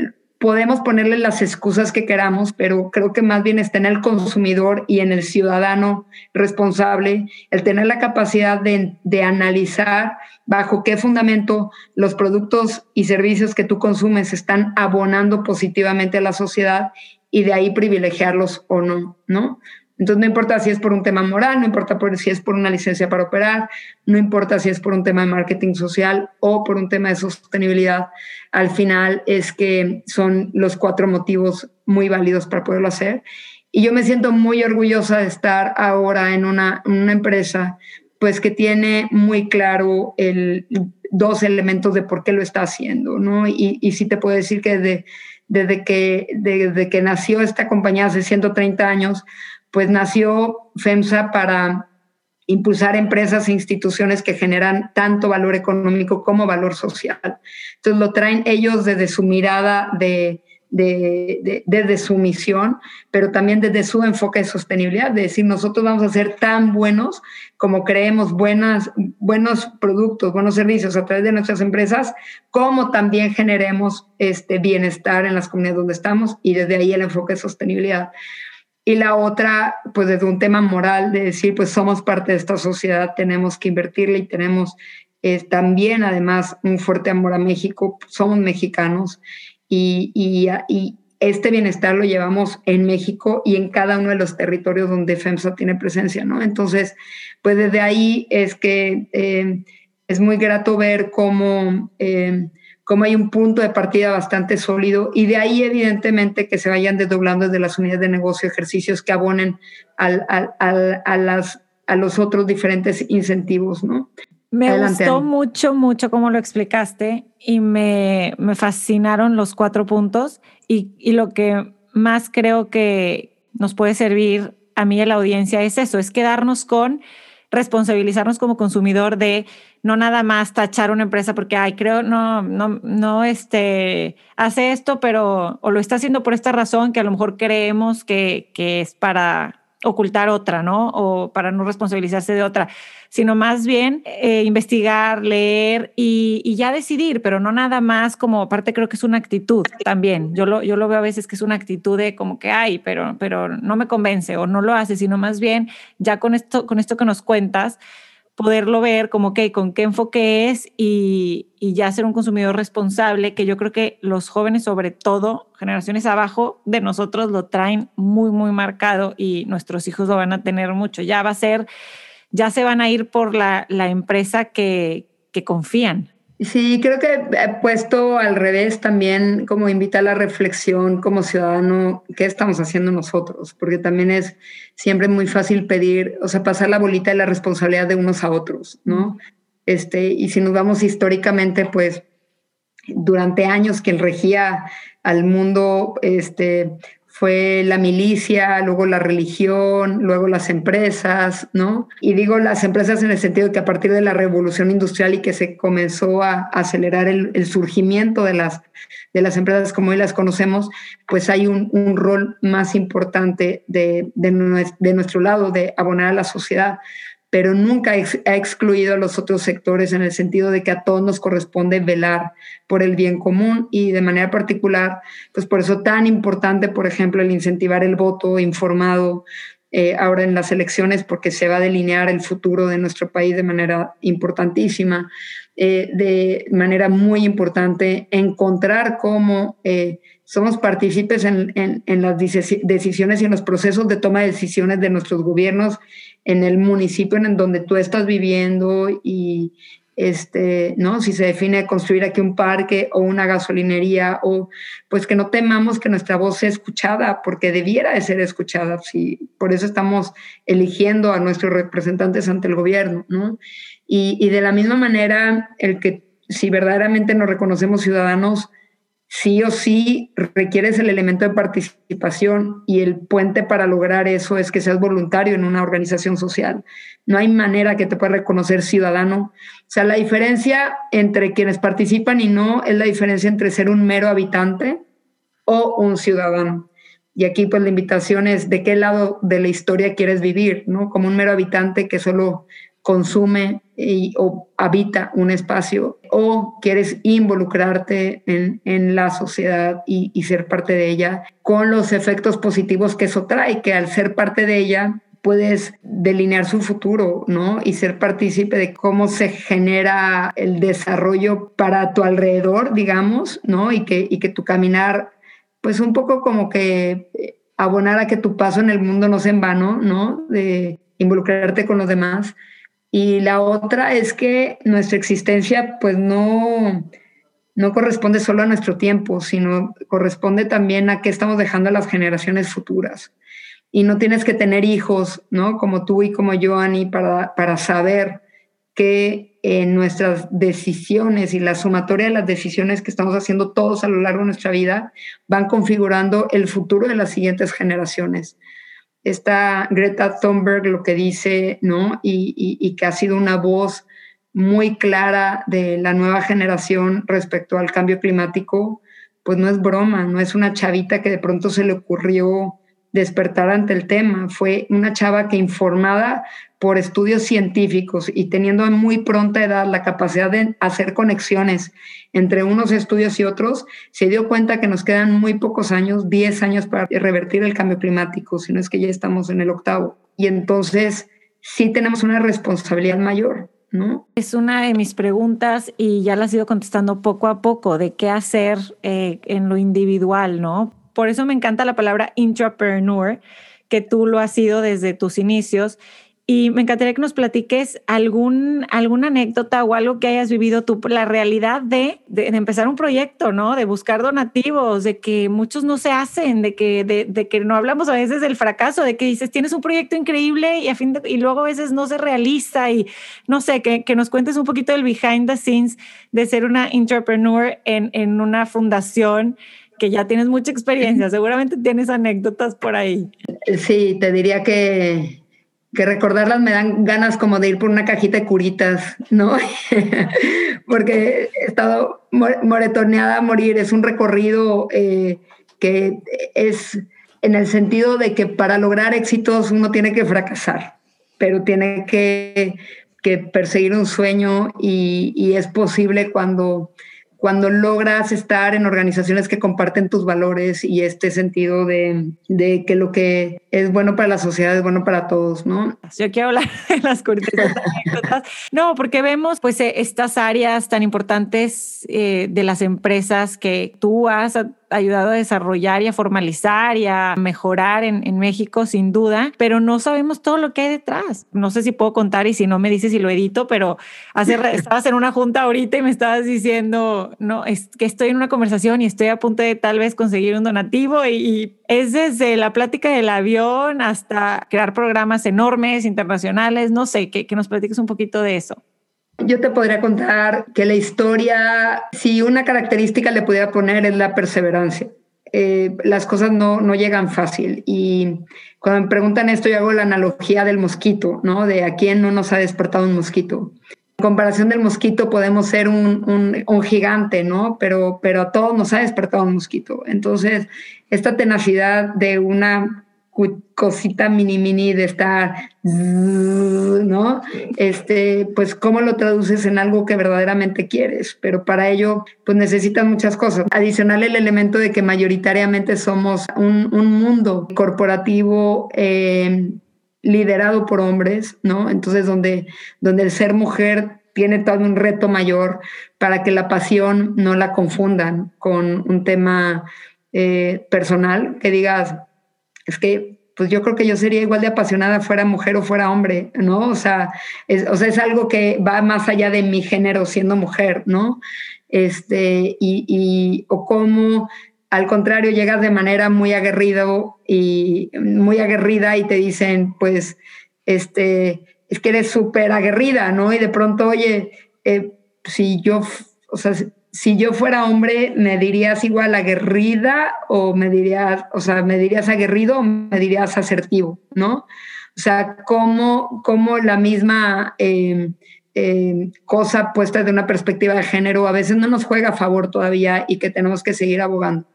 podemos ponerle las excusas que queramos, pero creo que más bien está en el consumidor y en el ciudadano responsable el tener la capacidad de, de, analizar bajo qué fundamento los productos y servicios que tú consumes están abonando positivamente a la sociedad y de ahí privilegiarlos o no, ¿no? Entonces no importa si es por un tema moral, no importa si es por una licencia para operar, no importa si es por un tema de marketing social o por un tema de sostenibilidad, al final es que son los cuatro motivos muy válidos para poderlo hacer. Y yo me siento muy orgullosa de estar ahora en una, empresa pues que tiene muy claro el, dos elementos de por qué lo está haciendo, ¿no? Y, y sí te puedo decir que desde, desde, que, desde que nació esta compañía hace 130 años, pues nació FEMSA para impulsar empresas e instituciones que generan tanto valor económico como valor social. Entonces lo traen ellos desde su mirada de, desde su misión, pero también desde su enfoque de sostenibilidad, de decir, nosotros vamos a ser tan buenos como creemos buenas, buenos productos, buenos servicios a través de nuestras empresas, como también generemos este bienestar en las comunidades donde estamos y desde ahí el enfoque de sostenibilidad. Y la otra, pues desde un tema moral, de decir, pues somos parte de esta sociedad, tenemos que invertirle y tenemos eh, también además un fuerte amor a México, somos mexicanos y, y, este bienestar lo llevamos en México y en cada uno de los territorios donde FEMSA tiene presencia, ¿no? Entonces, pues desde ahí es que eh, es muy grato ver cómo, eh, cómo, hay un punto de partida bastante sólido y de ahí evidentemente que se vayan desdoblando desde las unidades de negocio ejercicios que abonen al, a, las, a los otros diferentes incentivos, ¿no? Me gustó mucho, mucho cómo lo explicaste y me, me fascinaron los cuatro puntos y, y, lo que más creo que nos puede servir a mí y a la audiencia es eso, es quedarnos con responsabilizarnos como consumidor de no nada más tachar una empresa porque, ay, creo, no, no, no, este, hace esto, pero, o lo está haciendo por esta razón que a lo mejor creemos que, que es para ocultar otra, ¿no? O para no responsabilizarse de otra, sino más bien eh, investigar, leer y, ya decidir, pero no nada más como aparte creo que es una actitud también. Yo lo, yo lo veo a veces que es una actitud de como que hay, pero, pero no me convence o no lo hace, sino más bien ya con esto, con esto que nos cuentas, poderlo ver como que con qué enfoque es y, y, ya ser un consumidor responsable, que yo creo que los jóvenes, sobre todo generaciones abajo de nosotros, lo traen muy, muy marcado y nuestros hijos lo van a tener mucho. Ya va a ser, ya se van a ir por la, la empresa que, que confían. Sí, creo que he puesto al revés también como invita a la reflexión como ciudadano, ¿qué estamos haciendo nosotros? Porque también es siempre muy fácil pedir, o sea, pasar la bolita de la responsabilidad de unos a otros, ¿no? Este, y si nos vamos históricamente, pues durante años quien regía al mundo este, fue la milicia, luego la religión, luego las empresas, ¿no? Y digo las empresas en el sentido de que a partir de la revolución industrial y que se comenzó a acelerar el, surgimiento de las, de las empresas como hoy las conocemos, pues hay un, rol más importante de, de nuestro lado, de abonar a la sociedad pero nunca ha excluido a los otros sectores en el sentido de que a todos nos corresponde velar por el bien común y de manera particular, pues por eso tan importante, por ejemplo, el incentivar el voto informado eh, ahora en las elecciones, porque se va a delinear el futuro de nuestro país de manera importantísima, eh, de manera muy importante, encontrar cómo eh, somos partícipes en, en, las decisiones y en los procesos de toma de decisiones de nuestros gobiernos en el municipio en donde tú estás viviendo y este, ¿no? Si se define construir aquí un parque o una gasolinería o pues que no temamos que nuestra voz sea escuchada porque debiera de ser escuchada, sí, por eso estamos eligiendo a nuestros representantes ante el gobierno, ¿no? Y, y de la misma manera, el que si verdaderamente nos reconocemos ciudadanos, sí o sí requieres el elemento de participación y el puente para lograr eso es que seas voluntario en una organización social. No hay manera que te pueda reconocer ciudadano. O sea, la diferencia entre quienes participan y no es la diferencia entre ser un mero habitante o un ciudadano. Y aquí pues la invitación es de qué lado de la historia quieres vivir, ¿no? Como un mero habitante que solo consume y, o habita un espacio o quieres involucrarte en, en la sociedad y, y, ser parte de ella con los efectos positivos que eso trae, que al ser parte de ella puedes delinear su futuro, ¿no? Y ser partícipe de cómo se genera el desarrollo para tu alrededor, digamos, ¿no? Y que, y que tu caminar, pues un poco como que eh, abonar a que tu paso en el mundo no sea en vano, ¿no? De involucrarte con los demás y la otra es que nuestra existencia pues no, no corresponde solo a nuestro tiempo, sino corresponde también a qué estamos dejando a las generaciones futuras. Y no tienes que tener hijos, ¿no? Como tú y como yo, Ani, para, para saber que en nuestras decisiones y la sumatoria de las decisiones que estamos haciendo todos a lo largo de nuestra vida van configurando el futuro de las siguientes generaciones. Esta Greta Thunberg lo que dice, ¿no? Y, que ha sido una voz muy clara de la nueva generación respecto al cambio climático, pues no es broma, no es una chavita que de pronto se le ocurrió despertar ante el tema. Fue una chava que informada por estudios científicos y teniendo a muy pronta edad la capacidad de hacer conexiones entre unos estudios y otros, se dio cuenta que nos quedan muy pocos años, 10 años para revertir el cambio climático, si no es que ya estamos en el octavo. Y entonces sí tenemos una responsabilidad mayor. ¿No? Es una de mis preguntas y ya la has ido contestando poco a poco de qué hacer eh, en lo individual, ¿no? Por eso me encanta la palabra intrapreneur, que tú lo has sido desde tus inicios. Y me encantaría que nos platiques algún, alguna anécdota o algo que hayas vivido tú, la realidad de, de, empezar un proyecto, ¿no? De buscar donativos, de que muchos no se hacen, de que, de, de que no hablamos a veces del fracaso, de que dices, tienes un proyecto increíble y, a fin y luego a veces no se realiza. Y no sé, que, que nos cuentes un poquito del behind the scenes de ser una entrepreneur en, en una fundación que ya tienes mucha experiencia, seguramente tienes anécdotas por ahí. Sí, te diría que, que recordarlas me dan ganas como de ir por una cajita de curitas, ¿no? <laughs> Porque he estado moretoneada a morir, es un recorrido eh, que es en el sentido de que para lograr éxitos uno tiene que fracasar, pero tiene que, que perseguir un sueño y, y es posible cuando cuando logras estar en organizaciones que comparten tus valores y este sentido de, que lo que es bueno para la sociedad es bueno para todos, ¿no? Yo quiero hablar <laughs> de las anécdotas. No, porque vemos pues eh, estas áreas tan importantes eh, de las empresas que tú has ayudado a desarrollar y a formalizar y a mejorar en, en, México, sin duda, pero no sabemos todo lo que hay detrás. No sé si puedo contar y si no me dices si lo edito, pero hace, estabas en una junta ahorita y me estabas diciendo, no, es que estoy en una conversación y estoy a punto de tal vez conseguir un donativo y, y es desde la plática del avión hasta crear programas enormes, internacionales, no sé, que, que nos platiques un poquito de eso. Yo te podría contar que la historia, si una característica le pudiera poner es la perseverancia. Eh, las cosas no, no llegan fácil. Y cuando me preguntan esto, yo hago la analogía del mosquito, ¿no? De a quién no nos ha despertado un mosquito. En comparación del mosquito podemos ser un, un, un gigante, ¿no? Pero, pero a todos nos ha despertado un mosquito. Entonces, esta tenacidad de una cosita mini mini de estar, ¿no? Este, pues cómo lo traduces en algo que verdaderamente quieres, pero para ello pues necesitas muchas cosas. Adicional el elemento de que mayoritariamente somos un, mundo corporativo eh, liderado por hombres, ¿no? Entonces donde, donde el ser mujer tiene todo un reto mayor para que la pasión no la confundan con un tema eh, personal, que digas, es que pues yo creo que yo sería igual de apasionada fuera mujer o fuera hombre, ¿no? O sea, es, o sea, es algo que va más allá de mi género siendo mujer, ¿no? Este, y, y o cómo al contrario llegas de manera muy aguerrido y muy aguerrida y te dicen, pues, este, es que eres súper aguerrida, ¿no? Y de pronto, oye, eh, si yo, o sea, si yo fuera hombre, ¿me dirías igual aguerrida o me dirías, o sea, me dirías aguerrido o me dirías asertivo, ¿no? O sea, cómo, cómo la misma em, em, cosa puesta de una perspectiva de género a veces no nos juega a favor todavía y que tenemos que seguir abogando.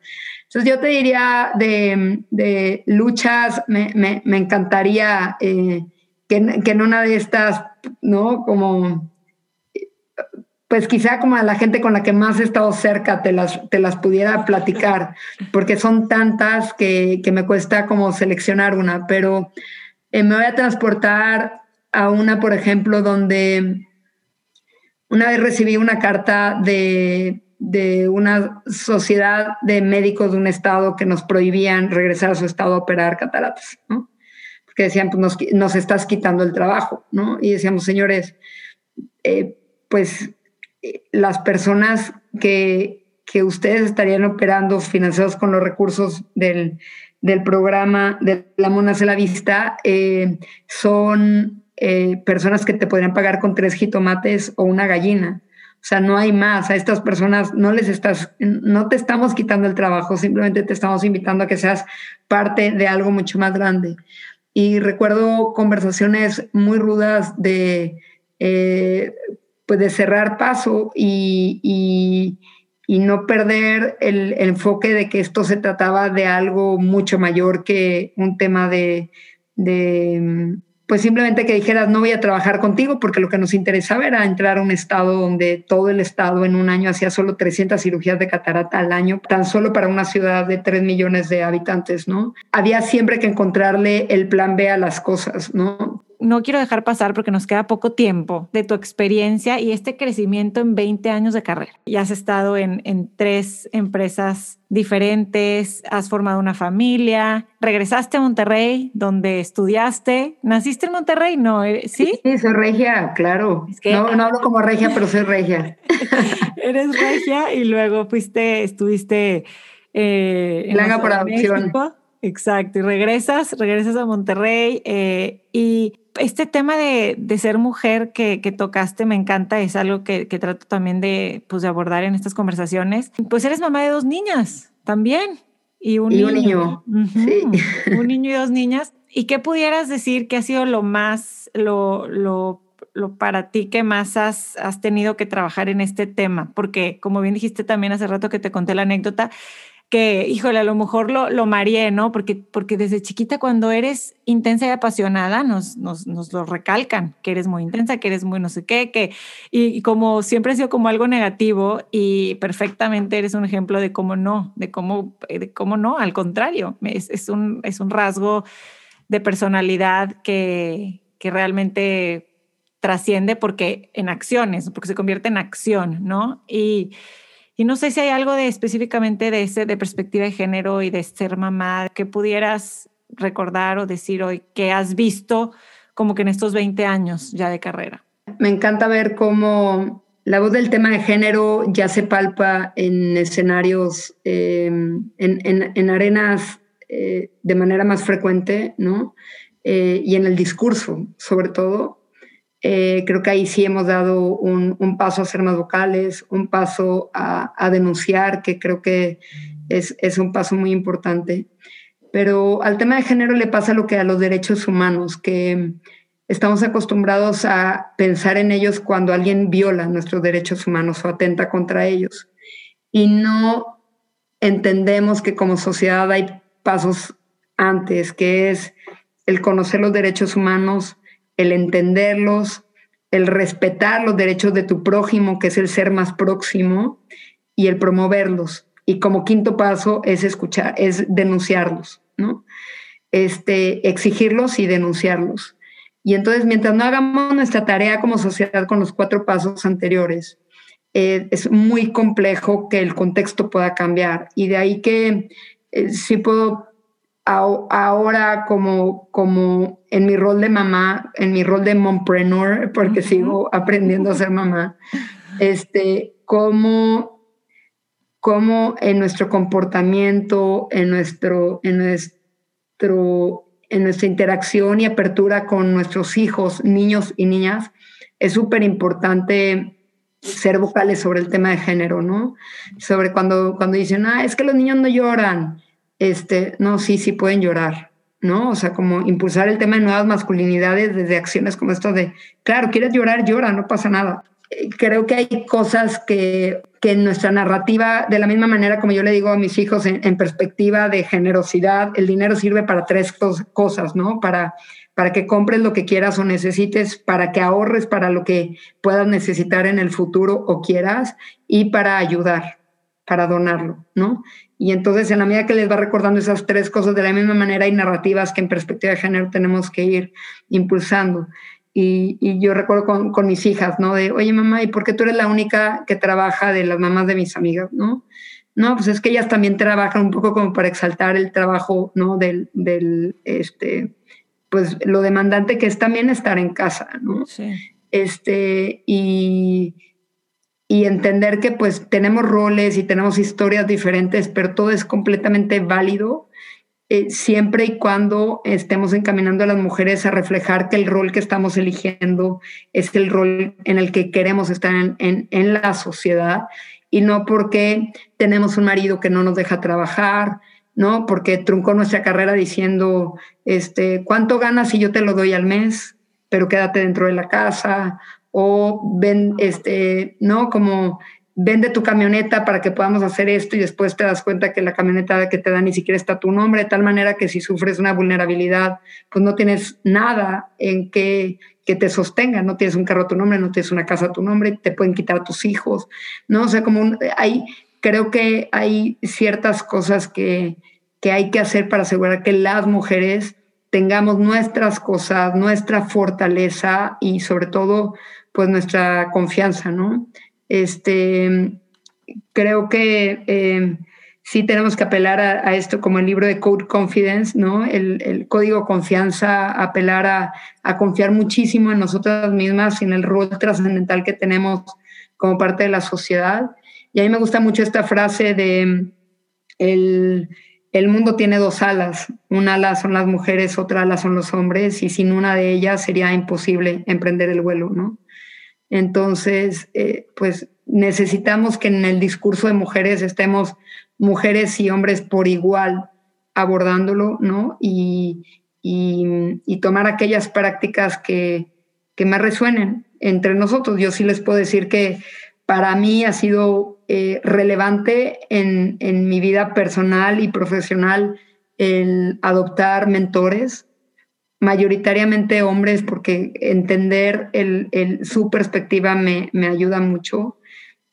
Entonces yo te diría de, luchas, me, me, me encantaría eh, que, que en una de estas, ¿no? Como pues quizá como a la gente con la que más he estado cerca te las, te las pudiera platicar, porque son tantas que, me cuesta como seleccionar una, pero eh, me voy a transportar a una, por ejemplo, donde una vez recibí una carta de, una sociedad de médicos de un estado que nos prohibían regresar a su estado a operar cataratas, ¿no? Porque decían, pues nos, nos estás quitando el trabajo, ¿no? Y decíamos, señores, eh, pues las personas que, que ustedes estarían operando financiados con los recursos del, del programa de la Mona la Vista eh, son eh, personas que te podrían pagar con tres jitomates o una gallina. O sea, no hay más. A estas personas no les estás, no te estamos quitando el trabajo, simplemente te estamos invitando a que seas parte de algo mucho más grande. y recuerdo conversaciones muy rudas de, eh, pues de cerrar paso y, y, no perder el, enfoque de que esto se trataba de algo mucho mayor que un tema de, de pues simplemente que dijeras, no voy a trabajar contigo, porque lo que nos interesaba era entrar a un estado donde todo el estado en un año hacía solo 300 cirugías de catarata al año, tan solo para una ciudad de 3 millones de habitantes, ¿no? Había siempre que encontrarle el plan B a las cosas, ¿no? No quiero dejar pasar porque nos queda poco tiempo de tu experiencia y este crecimiento en 20 años de carrera. Ya has estado en, en, tres empresas diferentes, has formado una familia, regresaste a Monterrey, donde estudiaste. ¿Naciste en Monterrey? No, eh, ¿sí? Sí, soy regia, claro. no, no hablo como regia, pero soy regia. <laughs> Eres regia y luego fuiste, estuviste... Eh, en la por adopción. Exacto, y regresas, regresas a Monterrey eh, y este tema de, ser mujer que, tocaste me encanta, es algo que, trato también de, pues, de abordar en estas conversaciones. Pues eres mamá de dos niñas también. Y un niño. sí. <laughs> Un niño y dos niñas. ¿Y qué pudieras decir que ha sido lo más, lo, lo, lo para ti que más has, has tenido que trabajar en este tema? Porque como bien dijiste también hace rato que te conté la anécdota, que, híjole, a lo mejor lo, lo mareé, ¿no? Porque, porque desde chiquita cuando eres intensa y apasionada nos, nos, nos, lo recalcan, que eres muy intensa, que eres muy no sé qué, que, y, como siempre ha sido como algo negativo y perfectamente eres un ejemplo de cómo no, de cómo, de cómo no, al contrario, es, es, un, es un rasgo de personalidad que, que realmente trasciende porque en acciones, porque se convierte en acción, ¿no? Y y no sé si hay algo específicamente de ese, de perspectiva de género y de ser mamá, que pudieras recordar o decir hoy que has visto como que en estos 20 años ya de carrera. Me encanta ver cómo la voz del tema de género ya se palpa en escenarios, em, en, arenas eh, de manera más frecuente, ¿no? Eh, y en el discurso, sobre todo, eh, creo que ahí sí hemos dado un, paso a ser más vocales, un paso a, denunciar, que creo que es, es, un paso muy importante. Pero al tema de género le pasa lo que a los derechos humanos, que estamos acostumbrados a pensar en ellos cuando alguien viola nuestros derechos humanos o atenta contra ellos. Y no entendemos que como sociedad hay pasos antes, que es el conocer los derechos humanos, el entenderlos, el respetar los derechos de tu prójimo, que es el ser más próximo, y el promoverlos. Y como quinto paso es escuchar, es denunciarlos, ¿no? Este, exigirlos y denunciarlos. Y entonces, mientras no hagamos nuestra tarea como sociedad con los cuatro pasos anteriores, eh, es muy complejo que el contexto pueda cambiar. Y de ahí que eh, sí puedo ahora como, como en mi rol de mamá, en mi rol de mompreneur, porque sigo aprendiendo a ser mamá, <laughs> este, cómo, cómo en nuestro comportamiento, en, nuestro, en, nuestro, en nuestra interacción y apertura con nuestros hijos, niños y niñas, es súper importante ser vocales sobre el tema de género, ¿no? Sobre cuando, cuando dicen, ah, es que los niños no lloran este, no, sí, sí pueden llorar, ¿no? O sea, como impulsar el tema de nuevas masculinidades desde acciones como esto de, claro, quieres llorar, llora, no pasa nada. Eh, creo que hay cosas que, que en nuestra narrativa, de la misma manera como yo le digo a mis hijos en, perspectiva de generosidad, el dinero sirve para tres cosas, ¿no? Para, para que compres lo que quieras o necesites, para que ahorres para lo que puedas necesitar en el futuro o quieras y para ayudar, para donarlo, ¿no? Y entonces, en la medida que les va recordando esas tres cosas de la misma manera, hay narrativas que en perspectiva de género tenemos que ir impulsando. Y, y yo recuerdo con, con, mis hijas, ¿no? De, oye, mamá, ¿y por qué tú eres la única que trabaja de las mamás de mis amigas, ¿no? No, pues es que ellas también trabajan un poco como para exaltar el trabajo, ¿no? Del, del este, pues lo demandante que es también estar en casa, ¿no? Sí. Este, y y entender que pues tenemos roles y tenemos historias diferentes, pero todo es completamente válido eh, siempre y cuando estemos encaminando a las mujeres a reflejar que el rol que estamos eligiendo es el rol en el que queremos estar en, en la sociedad y no porque tenemos un marido que no nos deja trabajar, ¿no? Porque truncó nuestra carrera diciendo, este, ¿cuánto ganas si yo te lo doy al mes? Pero quédate dentro de la casa, o ven, este, ¿no? Como vende tu camioneta para que podamos hacer esto y después te das cuenta que la camioneta que te da ni siquiera está tu nombre, de tal manera que si sufres una vulnerabilidad, pues no tienes nada en que, que te sostenga, no tienes un carro a tu nombre, no tienes una casa a tu nombre, te pueden quitar a tus hijos, ¿no? O sea, como hay, creo que hay ciertas cosas que, que hay que hacer para asegurar que las mujeres tengamos nuestras cosas, nuestra fortaleza y sobre todo, pues nuestra confianza, ¿no? Este, creo que eh, sí tenemos que apelar a, esto como el libro de Code Confidence, ¿no? El, código confianza, apelar a, a, confiar muchísimo en nosotras mismas y en el rol trascendental que tenemos como parte de la sociedad. Y a mí me gusta mucho esta frase de el, el mundo tiene dos alas. Una ala son las mujeres, otra ala son los hombres, y sin una de ellas sería imposible emprender el vuelo, ¿no? Entonces, eh, pues necesitamos que en el discurso de mujeres estemos mujeres y hombres por igual abordándolo, ¿no? Y, tomar aquellas prácticas que, más resuenen entre nosotros. Yo sí les puedo decir que para mí ha sido eh, relevante en, en mi vida personal y profesional el adoptar mentores mayoritariamente hombres porque entender el, su perspectiva me, ayuda mucho.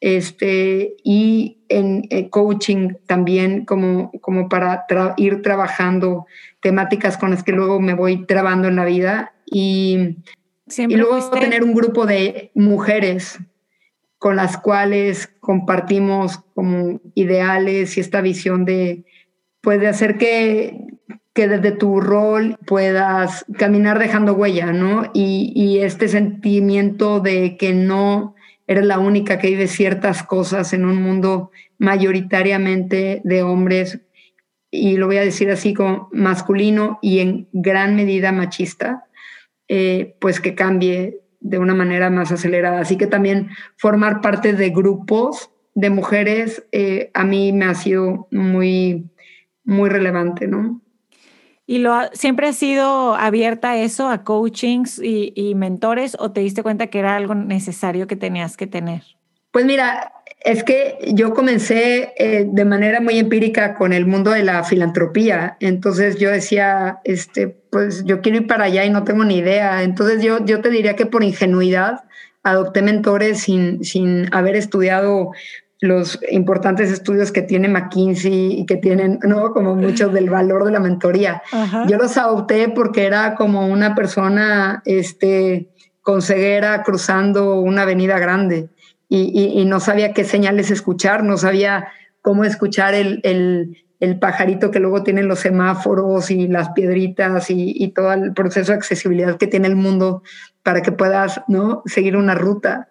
Este, y en eh, coaching también como, como para ir trabajando temáticas con las que luego me voy trabando en la vida y, y luego tener un grupo de mujeres con las cuales compartimos como ideales y esta visión de, pues de hacer que que desde tu rol puedas caminar dejando huella, ¿no? Y, este sentimiento de que no eres la única que vive ciertas cosas en un mundo mayoritariamente de hombres, y lo voy a decir así como masculino y en gran medida machista, eh, pues que cambie de una manera más acelerada. Así que también formar parte de grupos de mujeres eh, a mí me ha sido muy, muy relevante, ¿no? ¿Y lo siempre has sido abierta a eso, a coachings y, mentores, o te diste cuenta que era algo necesario que tenías que tener? Pues mira, es que yo comencé eh, de manera muy empírica con el mundo de la filantropía. Entonces yo decía, este, pues yo quiero ir para allá y no tengo ni idea. Entonces yo, yo te diría que por ingenuidad adopté mentores sin, sin haber estudiado los importantes estudios que tiene McKinsey y que tienen, ¿no? Como muchos del valor de la mentoría. Yo los adopté porque era como una persona, este, con ceguera cruzando una avenida grande y, no sabía qué señales escuchar, no sabía cómo escuchar el, el, pajarito que luego tienen los semáforos y las piedritas y, y, todo el proceso de accesibilidad que tiene el mundo para que puedas, ¿no? Seguir una ruta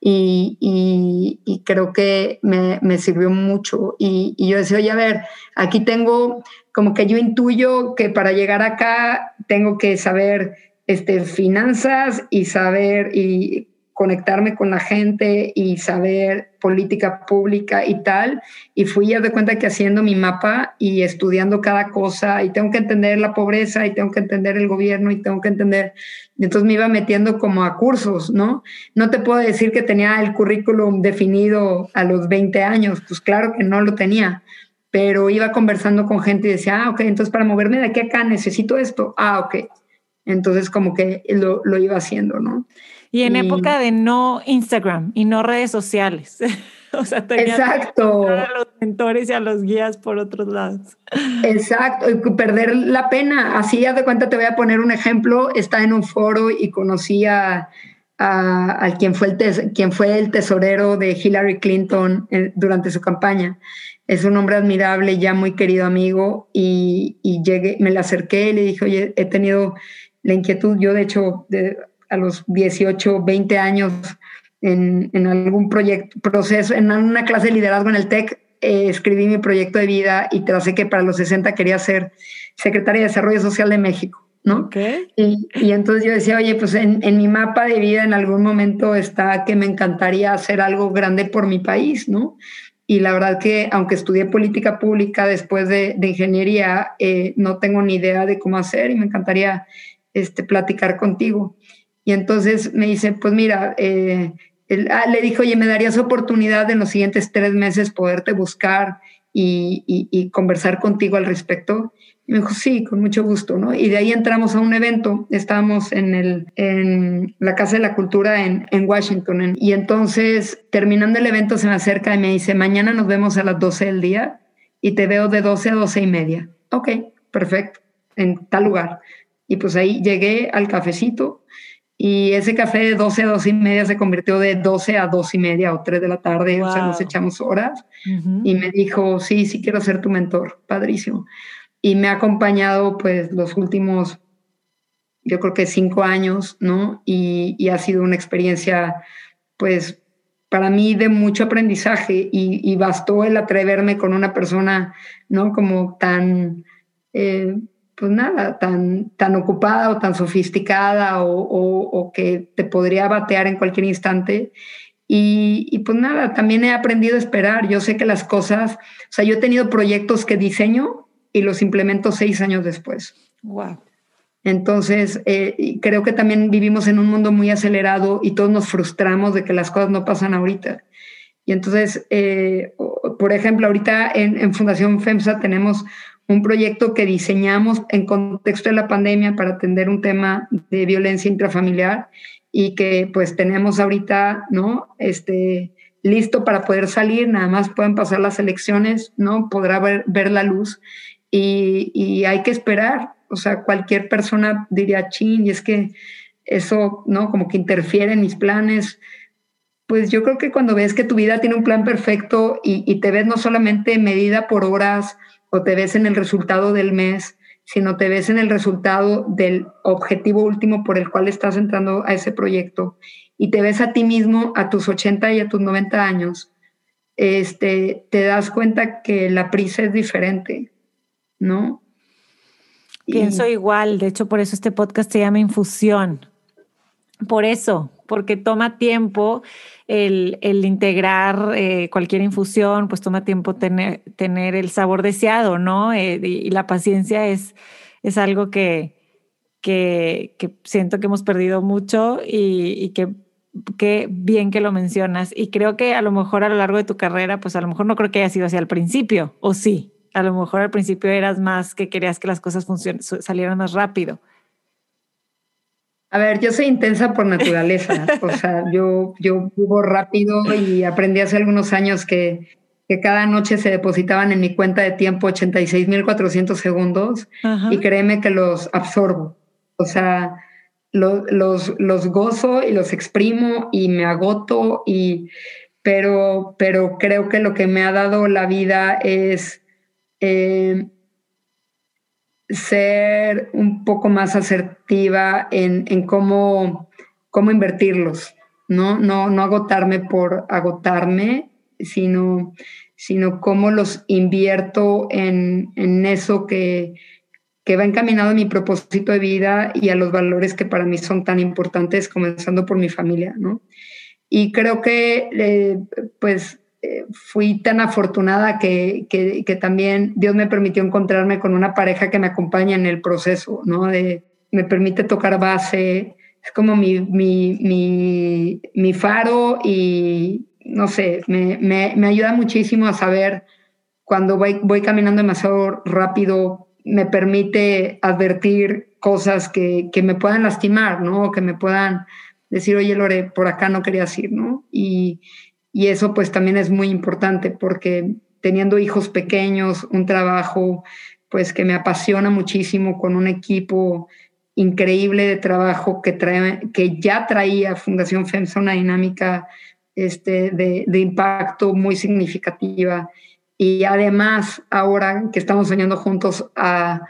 y, creo que me, sirvió mucho. Y, yo decía, oye, a ver, aquí tengo, como que yo intuyo que para llegar acá tengo que saber este, finanzas y saber y conectarme con la gente y saber política pública y tal. Y fui ya de cuenta que haciendo mi mapa y estudiando cada cosa y tengo que entender la pobreza y tengo que entender el gobierno y tengo que entender. Entonces me iba metiendo como a cursos, ¿no? No te puedo decir que tenía el currículum definido a los 20 años, pues claro que no lo tenía, pero iba conversando con gente y decía, ah, ok, entonces para moverme de aquí a acá necesito esto. Ah, ok. Entonces como que lo, lo iba haciendo, ¿no? Y en época de no Instagram y no redes sociales. <laughs> o sea, tenía Exacto. a los mentores y a los guías por otros lados. Exacto, y perder la pena. Así, ya de cuenta, te voy a poner un ejemplo. Está en un foro y conocí a, a, quien, fue el quien fue el tesorero de Hillary Clinton eh, durante su campaña. Es un hombre admirable, ya muy querido amigo, y, y llegué, me le acerqué y le dije, oye, he tenido la inquietud, yo de hecho, de, a los 18, 20 años en, en algún proyecto, proceso, en una clase de liderazgo en el TEC, eh, escribí mi proyecto de vida y tracé que para los 60 quería ser secretaria de Desarrollo Social de México, ¿no? Y, y, entonces yo decía, oye, pues en, en, mi mapa de vida en algún momento está que me encantaría hacer algo grande por mi país, ¿no? y la verdad que aunque estudié política pública después de, ingeniería, eh, no tengo ni idea de cómo hacer y me encantaría este, platicar contigo. Y entonces me dice, pues mira, eh, ah, le dijo, oye, ¿me darías oportunidad en los siguientes tres meses poderte buscar y, y conversar contigo al respecto? Y me dijo, sí, con mucho gusto, ¿no? Y de ahí entramos a un evento, estábamos en, el, en la Casa de la Cultura en, en Washington, y entonces, terminando el evento, se me acerca y me dice, mañana nos vemos a las 12 del día y te veo de 12 a 12 y media. Ok, perfecto, en tal lugar. Y pues ahí llegué al cafecito y ese café de 12 a 12 y media se convirtió de 12 a 2 y media o 3 de la tarde, o sea, nos echamos horas. Y me dijo, sí, sí quiero ser tu mentor, padrísimo y me ha acompañado pues los últimos, yo creo que cinco años, ¿no? Y, ha sido una experiencia pues para mí de mucho aprendizaje y, bastó el atreverme con una persona, ¿no? Como tan, eh, pues nada, tan, tan ocupada o tan sofisticada o, o, que te podría batear en cualquier instante. Y, y, pues nada, también he aprendido a esperar. Yo sé que las cosas, o sea, yo he tenido proyectos que diseño y los implementó seis años después. Wow. Entonces, eh, creo que también vivimos en un mundo muy acelerado y todos nos frustramos de que las cosas no pasan ahorita. Y entonces, eh, por ejemplo, ahorita en, en, Fundación FEMSA tenemos un proyecto que diseñamos en contexto de la pandemia para atender un tema de violencia intrafamiliar y que pues tenemos ahorita, ¿no? Este, listo para poder salir, nada más pueden pasar las elecciones, ¿no? Podrá ver, ver la luz y, hay que esperar. O sea, cualquier persona diría, chin, y es que eso, ¿no? Como que interfiere en mis planes. Pues yo creo que cuando ves que tu vida tiene un plan perfecto y, te ves no solamente medida por horas o te ves en el resultado del mes, sino te ves en el resultado del objetivo último por el cual estás entrando a ese proyecto y te ves a ti mismo a tus 80 y a tus 90 años, este, te das cuenta que la prisa es diferente. ¿no? Pienso igual, de hecho por eso este podcast se llama Infusión. Por eso, porque toma tiempo el, integrar eh, cualquier infusión, pues toma tiempo tener, tener el sabor deseado, ¿no? Eh, y, la paciencia es, es algo que, que, siento que hemos perdido mucho y, que, que bien que lo mencionas. Y creo que a lo mejor a lo largo de tu carrera, pues a lo mejor no creo que haya sido así al principio, ¿o sí? a lo mejor al principio eras más que querías que las cosas salieran más rápido. A ver, yo soy intensa por naturaleza, o sea, yo, yo vivo rápido y aprendí hace algunos años que, que cada noche se depositaban en mi cuenta de tiempo 86.400 segundos y créeme que los absorbo, o sea, los, los gozo y los exprimo y me agoto, y, pero, pero creo que lo que me ha dado la vida es eh, ser un poco más asertiva en, cómo, cómo invertirlos, ¿no? ¿no? No agotarme por agotarme, sino, sino cómo los invierto en, eso que, que va encaminado a mi propósito de vida y a los valores que para mí son tan importantes, comenzando por mi familia, ¿no? Y creo que, eh, pues, fui tan afortunada que, que, también Dios me permitió encontrarme con una pareja que me acompaña en el proceso, ¿no? De, me permite tocar base, es como mi, mi, mi, mi faro y, no sé, me, me, me, ayuda muchísimo a saber cuando voy, voy caminando demasiado rápido, me permite advertir cosas que, que me puedan lastimar, ¿no? Que me puedan decir, oye, Lore, por acá no querías ir, ¿no? Y, y eso pues también es muy importante porque teniendo hijos pequeños, un trabajo pues que me apasiona muchísimo con un equipo increíble de trabajo que, trae, que ya traía Fundación FEMSA una dinámica este, de, impacto muy significativa. Y además, ahora que estamos soñando juntos a,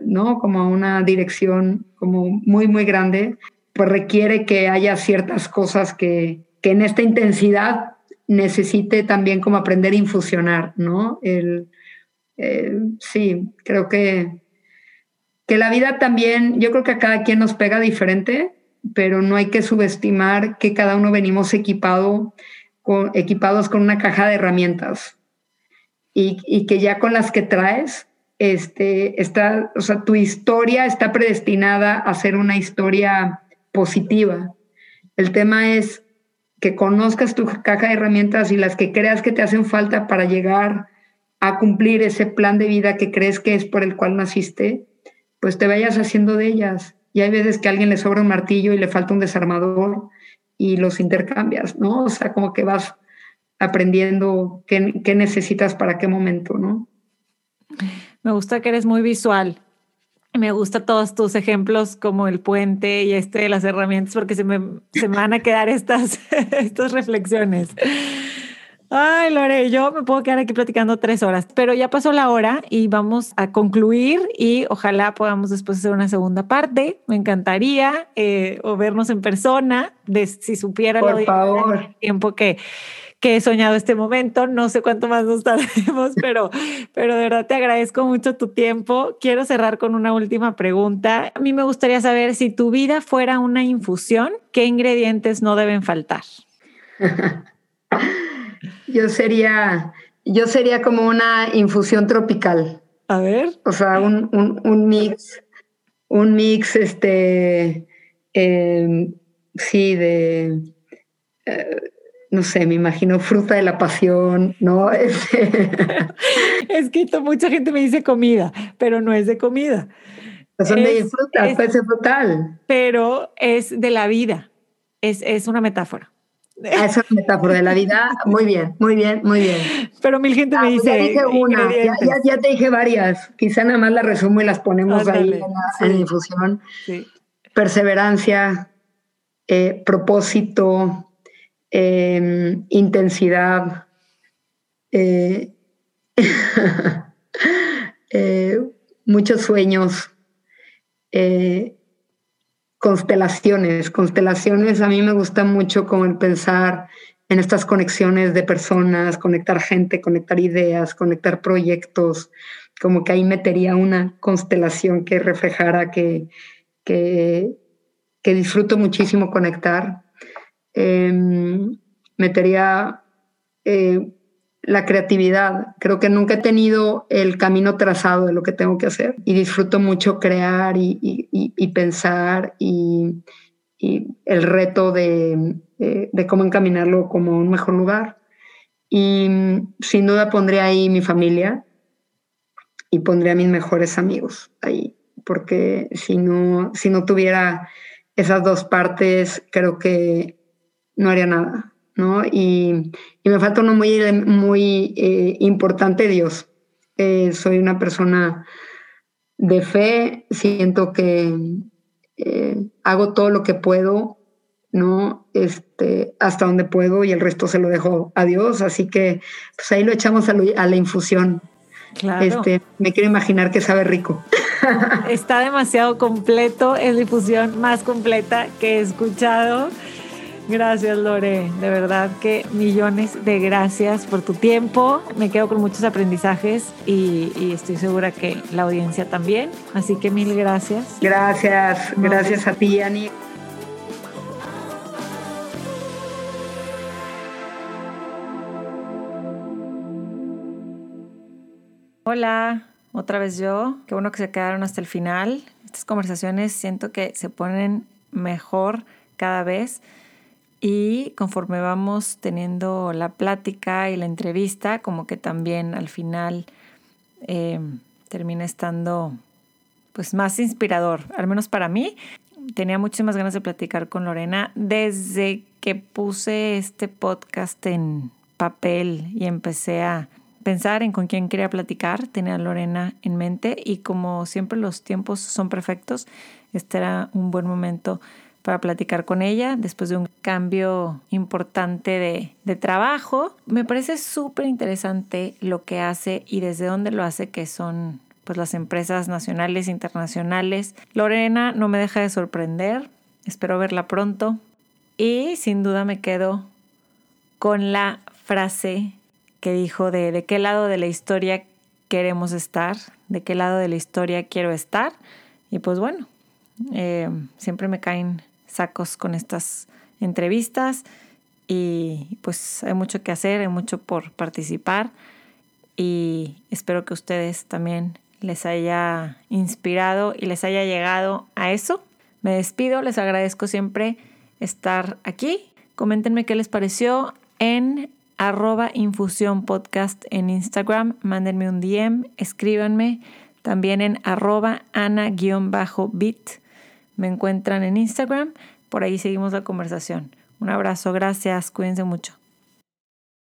¿no? como a una dirección como muy, muy grande, pues requiere que haya ciertas cosas que, que en esta intensidad necesite también como aprender a infusionar, ¿no? El, sí, creo que, que la vida también, yo creo que a cada quien nos pega diferente, pero no hay que subestimar que cada uno venimos equipado equipados con una caja de herramientas y, y, que ya con las que traes, este, está, o sea, tu historia está predestinada a ser una historia positiva. El tema es que conozcas tu caja de herramientas y las que creas que te hacen falta para llegar a cumplir ese plan de vida que crees que es por el cual naciste, pues te vayas haciendo de ellas. Y hay veces que a alguien le sobra un martillo y le falta un desarmador y los intercambias, ¿no? O sea, como que vas aprendiendo qué, qué necesitas para qué momento, ¿no? Me gusta que eres muy visual. Me gusta todos tus ejemplos como el puente y este de las herramientas porque se me, se me van a quedar estas, <laughs> estas reflexiones. Ay, Lore, yo me puedo quedar aquí platicando tres horas, pero ya pasó la hora y vamos a concluir y ojalá podamos después hacer una segunda parte. Me encantaría eh, o vernos en persona, de, si supiera Por favor. el tiempo que, que he soñado este momento. No sé cuánto más nos tardaremos, <laughs> pero, pero de verdad te agradezco mucho tu tiempo. Quiero cerrar con una última pregunta. A mí me gustaría saber si tu vida fuera una infusión, ¿qué ingredientes no deben faltar? <laughs> Yo sería, yo sería como una infusión tropical. A ver. O sea, un, un, un mix, un mix, este, eh, sí, de, eh, no sé, me imagino fruta de la pasión, ¿no? <laughs> es que mucha gente me dice comida, pero no es de comida. Son de fruta, puede ser frutal. Pero es de la vida, es, es una metáfora. Ah, esa metáfora de la vida. Muy bien, muy bien, muy bien. Pero mil gente me ah, dice. Ya dije una, ya, te dije varias. Quizá nada más la resumo y las ponemos ahí en la, difusión. Perseverancia, eh, propósito, em, intensidad, eh, <laughs> eh, muchos sueños constelaciones. Constelaciones a mí me gusta mucho como el pensar en estas conexiones de personas, conectar gente, conectar ideas, conectar proyectos, como que ahí metería una constelación que reflejara que, que, disfruto muchísimo conectar. Em, metería eh, la creatividad. Creo que nunca he tenido el camino trazado de lo que tengo que hacer y disfruto mucho crear y, pensar y, el reto de, cómo encaminarlo como un mejor lugar. Y sin duda pondré ahí mi familia y pondré a mis mejores amigos ahí, porque si no, si no tuviera esas dos partes, creo que no haría nada. ¿no? Y, me falta uno muy, muy eh, importante, Dios. Eh, soy una persona de fe, siento que eh, hago todo lo que puedo, ¿no? Este, hasta donde puedo y el resto se lo dejo a Dios, así que pues ahí lo echamos a, la infusión. Este, me quiero imaginar que sabe rico. Está demasiado completo, es la infusión más completa que he escuchado. Gracias, Lore. De verdad que millones de gracias por tu tiempo. Me quedo con muchos aprendizajes y, estoy segura que la audiencia también. Así que mil gracias. Gracias, gracias a ti, Ani. Hola, otra vez yo. Qué bueno que se quedaron hasta el final. Estas conversaciones siento que se ponen mejor cada vez y conforme vamos teniendo la plática y la entrevista, como que también al final eh, termina estando pues más inspirador, al menos para mí. Tenía muchísimas ganas de platicar con Lorena desde que puse este podcast en papel y empecé a pensar en con quién quería platicar. Tenía a Lorena en mente y como siempre los tiempos son perfectos, este era un buen momento para platicar con ella después de un cambio importante de, trabajo. Me parece súper interesante lo que hace y desde dónde lo hace, que son pues las empresas nacionales internacionales. Lorena no me deja de sorprender, espero verla pronto y sin duda me quedo con la frase que dijo de de qué lado de la historia queremos estar, de qué lado de la historia quiero estar. Y pues bueno, eh, siempre me caen sacos con estas entrevistas y pues hay mucho que hacer, hay mucho por participar y espero que ustedes también les haya inspirado y les haya llegado a eso. Me despido, les agradezco siempre estar aquí. Coméntenme qué les pareció en arroba infusión podcast en Instagram. Mándenme un DM, escríbanme también en arroba ana-bit. Me encuentran en Instagram. Por ahí seguimos la conversación. Un abrazo, gracias, cuídense mucho.